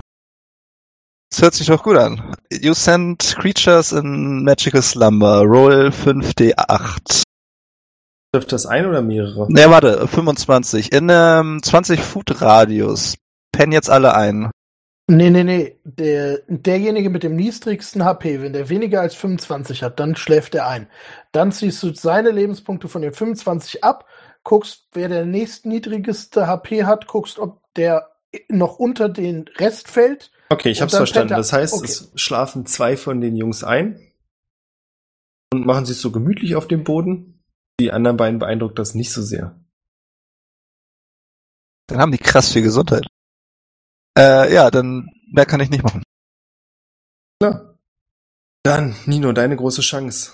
Das hört sich doch gut an. You send creatures in magical slumber. Roll 5d8. Trifft das ein oder mehrere? Ne, warte, 25. In einem 20 Foot Radius. Pennen jetzt alle ein. Nee, nee, nee. Der, derjenige mit dem niedrigsten HP, wenn der weniger als 25 hat, dann schläft er ein. Dann ziehst du seine Lebenspunkte von den 25 ab, guckst, wer der nächstniedrigste HP hat, guckst, ob der noch unter den Rest fällt. Okay, ich hab's verstanden. er. Das heißt, Okay. es schlafen zwei von den Jungs ein und machen sich so gemütlich auf dem Boden. Die anderen beiden beeindruckt das nicht so sehr. Dann haben die krass viel Gesundheit. Äh, ja, dann mehr kann ich nicht machen. Klar. Dann, Nino, deine große Chance.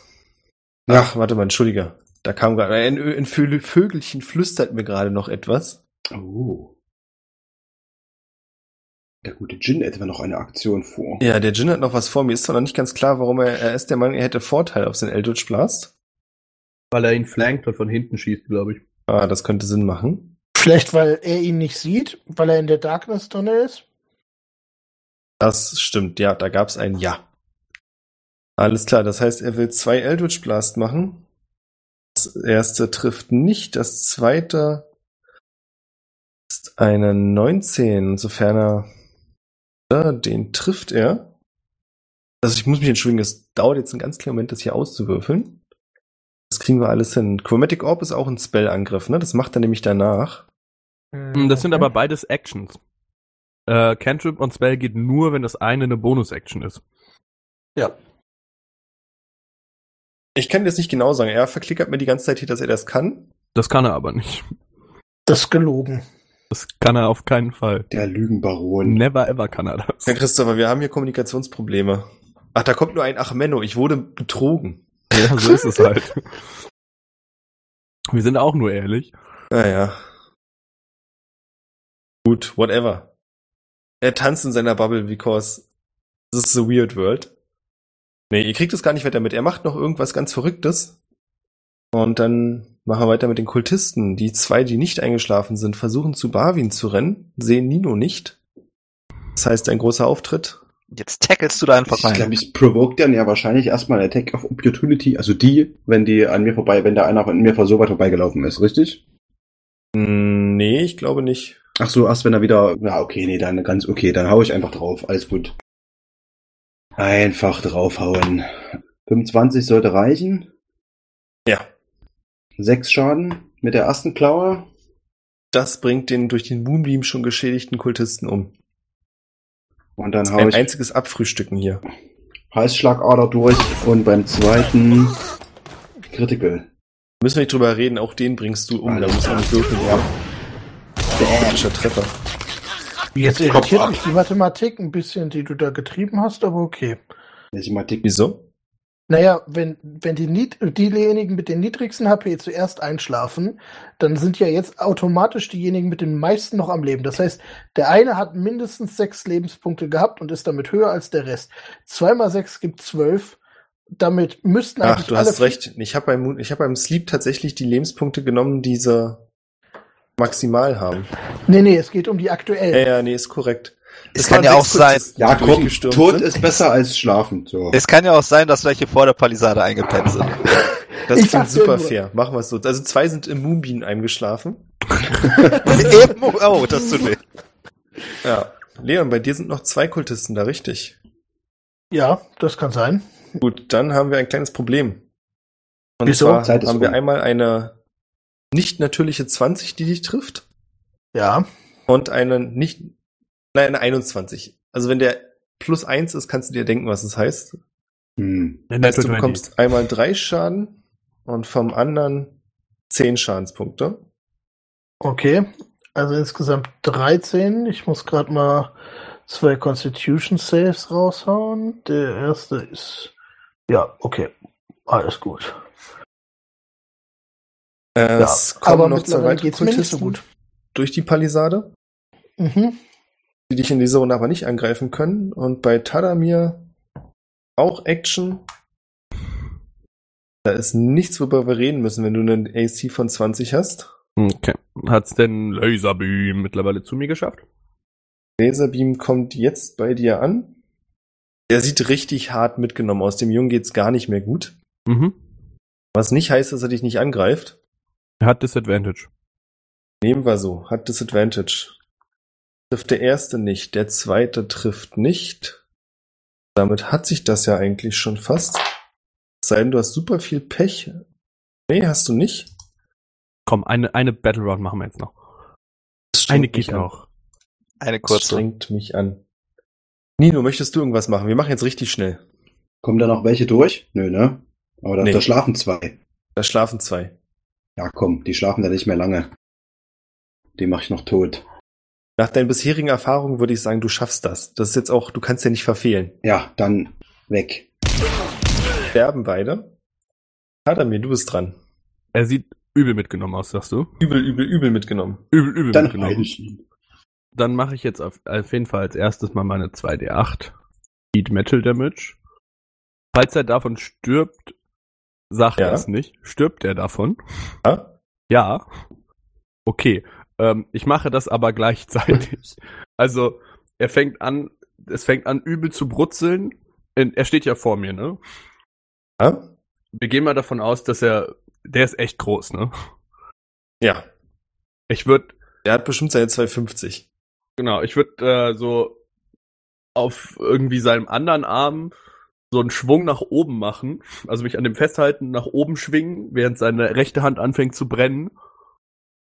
Ja. Ach, warte mal, entschuldige. Da kam gerade ein, ein Vögel- Vögelchen flüstert mir gerade noch etwas. Oh. Der gute Jin etwa noch eine Aktion vor. Ja, der Jin hat noch was vor. Mir ist zwar noch nicht ganz klar, warum er, er ist der Meinung, er hätte Vorteil auf seinen Eldritch Blast. Weil er ihn flankt und von hinten schießt, glaube ich. Ah, das könnte Sinn machen. Vielleicht, weil er ihn nicht sieht, weil er in der Darkness drin ist. Das stimmt, ja, da gab's ein Ja. Alles klar, das heißt, er will zwei Eldritch Blast machen. Das erste trifft nicht, das zweite ist eine 19, sofern er den trifft er. Also ich muss mich entschuldigen, es dauert jetzt einen ganz kleinen Moment, das hier auszuwürfeln. Das kriegen wir alles hin. Chromatic Orb ist auch ein Spellangriff, ne? Das macht er nämlich danach. Hm, Das sind aber beides Actions. Äh, Cantrip und Spell geht nur, wenn das eine eine Bonus-Action ist. Ja. Ich kann jetzt nicht genau sagen. Er verklickert mir die ganze Zeit hier, dass er das kann. Das kann er aber nicht. Das ist gelogen. Das kann er auf keinen Fall. Der Lügenbaron. Never ever kann er das. Herr Christopher, wir haben hier Kommunikationsprobleme. Ach, da kommt nur ein Ach Menno, ich wurde betrogen. Ja, so ist es [LAUGHS] halt. Wir sind auch nur ehrlich. Naja. Gut, whatever. Er tanzt in seiner Bubble, because this is a weird world. Nee, ihr kriegt es gar nicht weiter mit. Er macht noch irgendwas ganz Verrücktes. Und dann machen wir weiter mit den Kultisten. Die zwei, die nicht eingeschlafen sind, versuchen zu Barwin zu rennen, sehen Nino nicht. Das heißt, ein großer Auftritt. Jetzt tackelst du da einfach Ich rein. glaube, ich provoke dann ja wahrscheinlich erstmal einen Attack of Opportunity, also die, wenn die an mir vorbei, wenn da einer an mir vor so weit vorbeigelaufen ist, richtig? Hm, Nee, ich glaube nicht. Ach so, erst wenn er wieder, ja, okay, nee, dann ganz okay, dann hau ich einfach drauf, alles gut. Einfach draufhauen. 25 sollte reichen. Ja. Sechs Schaden mit der ersten Klaue. Das bringt den durch den Moonbeam schon geschädigten Kultisten um. Und dann hau Ein ich einziges Abfrühstücken hier. Heißschlagader durch und beim zweiten Critical. Müssen wir nicht drüber reden, auch den bringst du um. Da muss man nicht würfeln. Ja. Kritischer Treffer. Jetzt irritiert mich die Mathematik ein bisschen, die du da getrieben hast, aber okay. Mathematik. Wieso? Naja, wenn, wenn die Nied diejenigen mit den niedrigsten HP zuerst einschlafen, dann sind ja jetzt automatisch diejenigen mit den meisten noch am Leben. Das heißt, der eine hat mindestens sechs Lebenspunkte gehabt und ist damit höher als der Rest. Zwei mal sechs gibt zwölf. Damit müssten Ach, eigentlich du alle hast recht. Ich habe beim, ich hab beim Sleep tatsächlich die Lebenspunkte genommen, die sie maximal haben. Nee, nee, es geht um die Ja, aktuellen. ja, nee, ist korrekt. Es kann ja auch sein, Ja, komm, tot sind. ist besser als schlafen. So. es kann ja auch sein, dass welche vor der Palisade eingepennt sind. [LAUGHS] Das Ich klingt super nur. fair. Machen wir es so. Also zwei sind im Moonbeam eingeschlafen. [LAUGHS] Eben, oh, das tut weh. Ja. Leon, bei dir sind noch zwei Kultisten da, richtig? Ja, das kann sein. Gut, dann haben wir ein kleines Problem. Und Wieso? zwar Zeit haben wir rum. einmal eine nicht natürliche 20, die dich trifft, Ja. und eine nicht, nein, eine 21. Also wenn der plus eins ist, kannst du dir denken, was es heißt. Hm. Das heißt, du bekommst einmal drei Schaden und vom anderen zehn Schadenspunkte. Okay. Also insgesamt 13. Ich muss gerade mal zwei Constitution Saves raushauen. Der erste ist. Ja, okay. Alles gut. Äh, Ja, es kommen aber noch zwei weitere geht's mir nicht so Kultisten gut. durch die Palisade, Mhm. Die dich in die Zone aber nicht angreifen können. Und bei Tadamir auch Action. Da ist nichts, worüber wir reden müssen, wenn du einen AC von 20 hast. Okay. Hat's denn Laserbeam mittlerweile zu mir geschafft? Laserbeam kommt jetzt bei dir an. Der sieht richtig hart mitgenommen aus. Dem Jungen geht's gar nicht mehr gut. Mhm. Was nicht heißt, dass er dich nicht angreift. Er hat Disadvantage. Nehmen wir so. Hat Disadvantage. Trifft der erste nicht. Der zweite trifft nicht. Damit hat sich das ja eigentlich schon fast. Es sei denn, du hast super viel Pech. Nee, hast du nicht. Komm, eine, eine Battle Round machen wir jetzt noch. Das strengt Eine mich geht noch. Eine Das kurze. strengt mich an. Nino, möchtest du irgendwas machen? Wir machen jetzt richtig schnell. Kommen da noch welche durch? Nö, ne? Aber da, Nee. da schlafen zwei. Da schlafen zwei. Ja, komm, die schlafen da nicht mehr lange. Die mach ich noch tot. Nach deinen bisherigen Erfahrungen würde ich sagen, du schaffst das. Das ist jetzt auch, du kannst ja nicht verfehlen. Ja, dann weg. Sterben beide. Adamir, du bist dran. Er sieht übel mitgenommen aus, sagst du? Übel, übel, übel mitgenommen. Übel, übel Dann mitgenommen. ich ihn. Dann mache ich jetzt auf, auf jeden Fall als erstes mal meine 2d8 Heat Metal Damage. Falls er davon stirbt, sagt Ja. er es nicht. Stirbt er davon? Ja? Ja. Okay. Ähm, ich mache das aber gleichzeitig. [LAUGHS] also, er fängt an, es fängt an übel zu brutzeln. Er steht ja vor mir, ne? Ja? Wir gehen mal davon aus, dass er, der ist echt groß, ne? Ja. Ich würde Der hat bestimmt seine 250. Genau, ich würde äh, so auf irgendwie seinem anderen Arm so einen Schwung nach oben machen, also mich an dem festhalten, nach oben schwingen, während seine rechte Hand anfängt zu brennen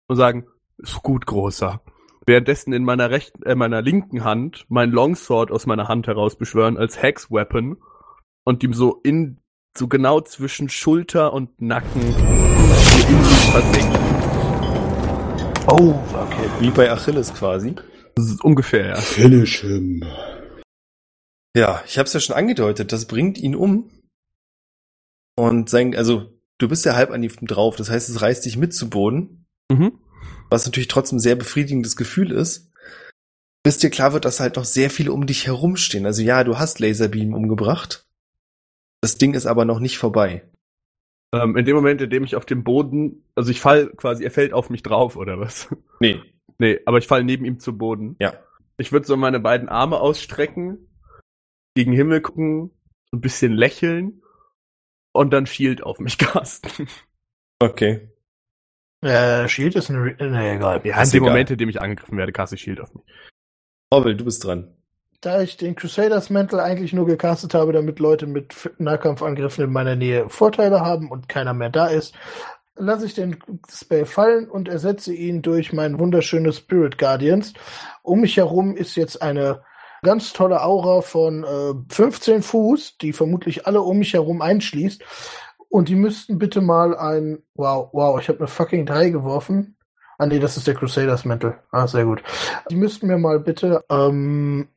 und sagen, ist gut, großer. Währenddessen in meiner rechten, äh, meiner linken Hand mein Longsword aus meiner Hand heraus beschwören als Hex Weapon und ihm so in so genau zwischen Schulter und Nacken in sich versenken. Oh, okay. Wie bei Achilles quasi. Das ist ungefähr, ja. Finish him. Ja, ich habe es ja schon angedeutet. Das bringt ihn um. Und sein, also du bist ja halb an ihm drauf. Das heißt, es reißt dich mit zu Boden. Mhm. Was natürlich trotzdem ein sehr befriedigendes Gefühl ist. Bis dir klar wird, dass halt noch sehr viele um dich herumstehen. Also ja, du hast Laserbeam umgebracht. Das Ding ist aber noch nicht vorbei. Ähm, in dem Moment, in dem ich auf dem Boden, also ich fall quasi, er fällt auf mich drauf oder was? Nee. nee, aber ich fall neben ihm zu Boden. Ja. Ich würde so meine beiden Arme ausstrecken, gegen Himmel gucken, ein bisschen lächeln und dann Shield auf mich [LAUGHS] casten. Okay. Äh, Shield ist ein. Re nee, egal. Ja, in Ist dem. Moment, in dem ich angegriffen werde, caste ich Shield auf mich. Orwell, du bist dran. Da ich den Crusaders Mantle eigentlich nur gecastet habe, damit Leute mit Nahkampfangriffen in meiner Nähe Vorteile haben und keiner mehr da ist, lasse ich den Spell fallen und ersetze ihn durch mein wunderschönes Spirit Guardians. Um mich herum ist jetzt eine ganz tolle Aura von äh, 15 Fuß, die vermutlich alle um mich herum einschließt. Und die müssten bitte mal ein. Wow, wow, ich habe eine fucking 3 geworfen. Ah nee, das ist der Crusaders Mantle. Ah, sehr gut. Die müssten mir mal bitte ähm,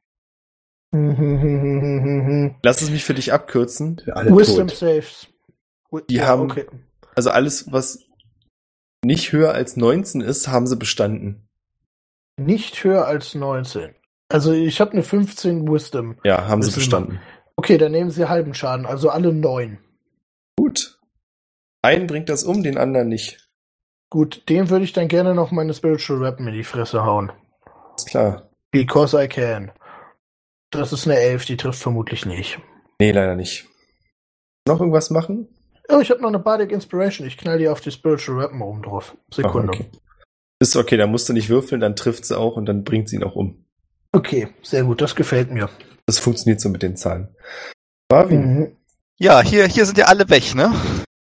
Lass es mich für dich abkürzen. Alle Wisdom tot. Saves. Die ja, haben- okay. Also alles, was nicht höher als 19 ist, haben sie bestanden. Nicht höher als 19. Also ich habe eine 15 Wisdom. Ja, haben sie Wissen wir. bestanden. Okay, dann nehmen sie halben Schaden, also alle neun. Gut. Einen bringt das um, den anderen nicht. Gut, dem würde ich dann gerne noch meine Spiritual Weapon in die Fresse hauen. Ist klar. Because I can. Das ist eine Elf, die trifft vermutlich nicht. Nee, leider nicht. Noch irgendwas machen? Oh, ich habe noch eine Bardic Inspiration. Ich knall die auf die Spiritual Weapon oben drauf. Sekunde. Ah, okay. Ist okay, dann musst du nicht würfeln, dann trifft sie auch und dann bringt sie ihn auch um. Okay, sehr gut, das gefällt mir. Das funktioniert so mit den Zahlen. Marvin? Mhm. Ja, hier, hier sind ja alle weg, ne?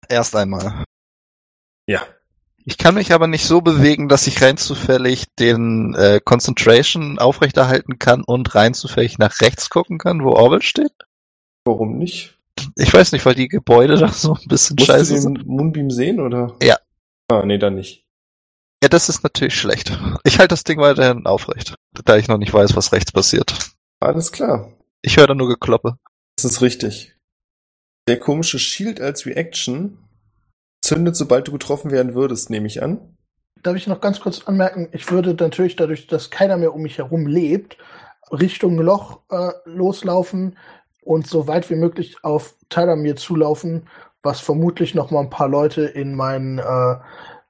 Erst einmal. Ja. Ich kann mich aber nicht so bewegen, dass ich rein zufällig den äh, Concentration aufrechterhalten kann und rein zufällig nach rechts gucken kann, wo Orwell steht. Warum nicht? Ich weiß nicht, weil die Gebäude [LAUGHS] da so ein bisschen Musst scheiße du sind. den Moonbeam sehen, oder? Ja. Ah, nee, dann nicht. Ja, das ist natürlich schlecht. Ich halte das Ding weiterhin aufrecht, da ich noch nicht weiß, was rechts passiert. Alles klar. Ich höre da nur Gekloppe. Das ist richtig. Der komische Shield als Reaction zündet, sobald du getroffen werden würdest, nehme ich an. Darf ich noch ganz kurz anmerken, ich würde natürlich dadurch, dass keiner mehr um mich herum lebt, Richtung Loch äh, loslaufen und so weit wie möglich auf Talamir zulaufen, was vermutlich noch mal ein paar Leute in meinen, äh,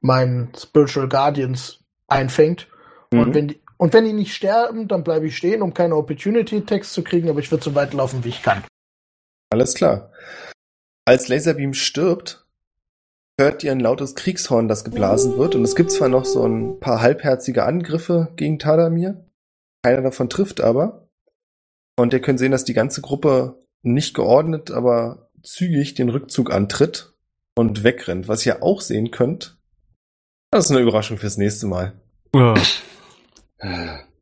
meinen Spiritual Guardians einfängt. Und, Mhm. wenn die, und wenn die nicht sterben, dann bleibe ich stehen, um keine Opportunity-Text zu kriegen, aber ich würde so weit laufen, wie ich kann. Alles klar. Als Laserbeam stirbt, hört ihr ein lautes Kriegshorn, das geblasen wird. Und es gibt zwar noch so ein paar halbherzige Angriffe gegen Tadamir. Keiner davon trifft aber. Und ihr könnt sehen, dass die ganze Gruppe nicht geordnet, aber zügig den Rückzug antritt und wegrennt. Was ihr auch sehen könnt, das ist eine Überraschung fürs nächste Mal. Ja. [SIGHS] [SNIFFS]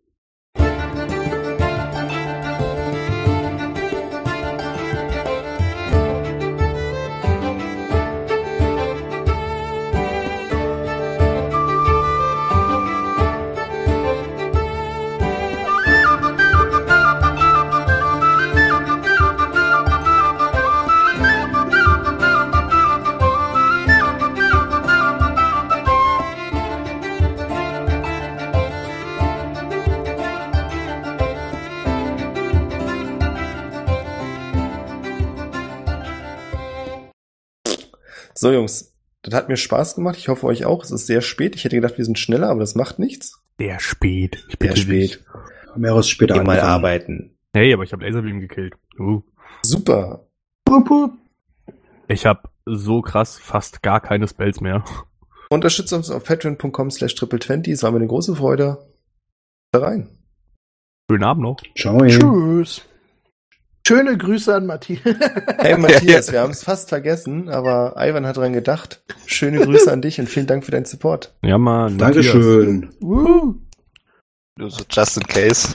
So, Jungs, das hat mir Spaß gemacht. Ich hoffe euch auch. Es ist sehr spät. Ich hätte gedacht, wir sind schneller, aber das macht nichts. Der spät. Ich Sehr bitte dich. spät. Mehrere später Geh mal arbeiten. Hey, aber ich habe Laserbeam gekillt. Uh. Super. Pup, pup. Ich habe so krass fast gar keine Spells mehr. Unterstützt uns auf patreon.com slash triple20. Es war mir eine große Freude. Da rein. Schönen Abend noch. Ciao. Tschüss. Schöne Grüße an Matthias. [LAUGHS] Hey Matthias, wir haben es fast vergessen, aber Ivan hat dran gedacht. Schöne Grüße an dich und vielen Dank für deinen Support. Ja, Mann. Dankeschön. Woo. Nur so just in case.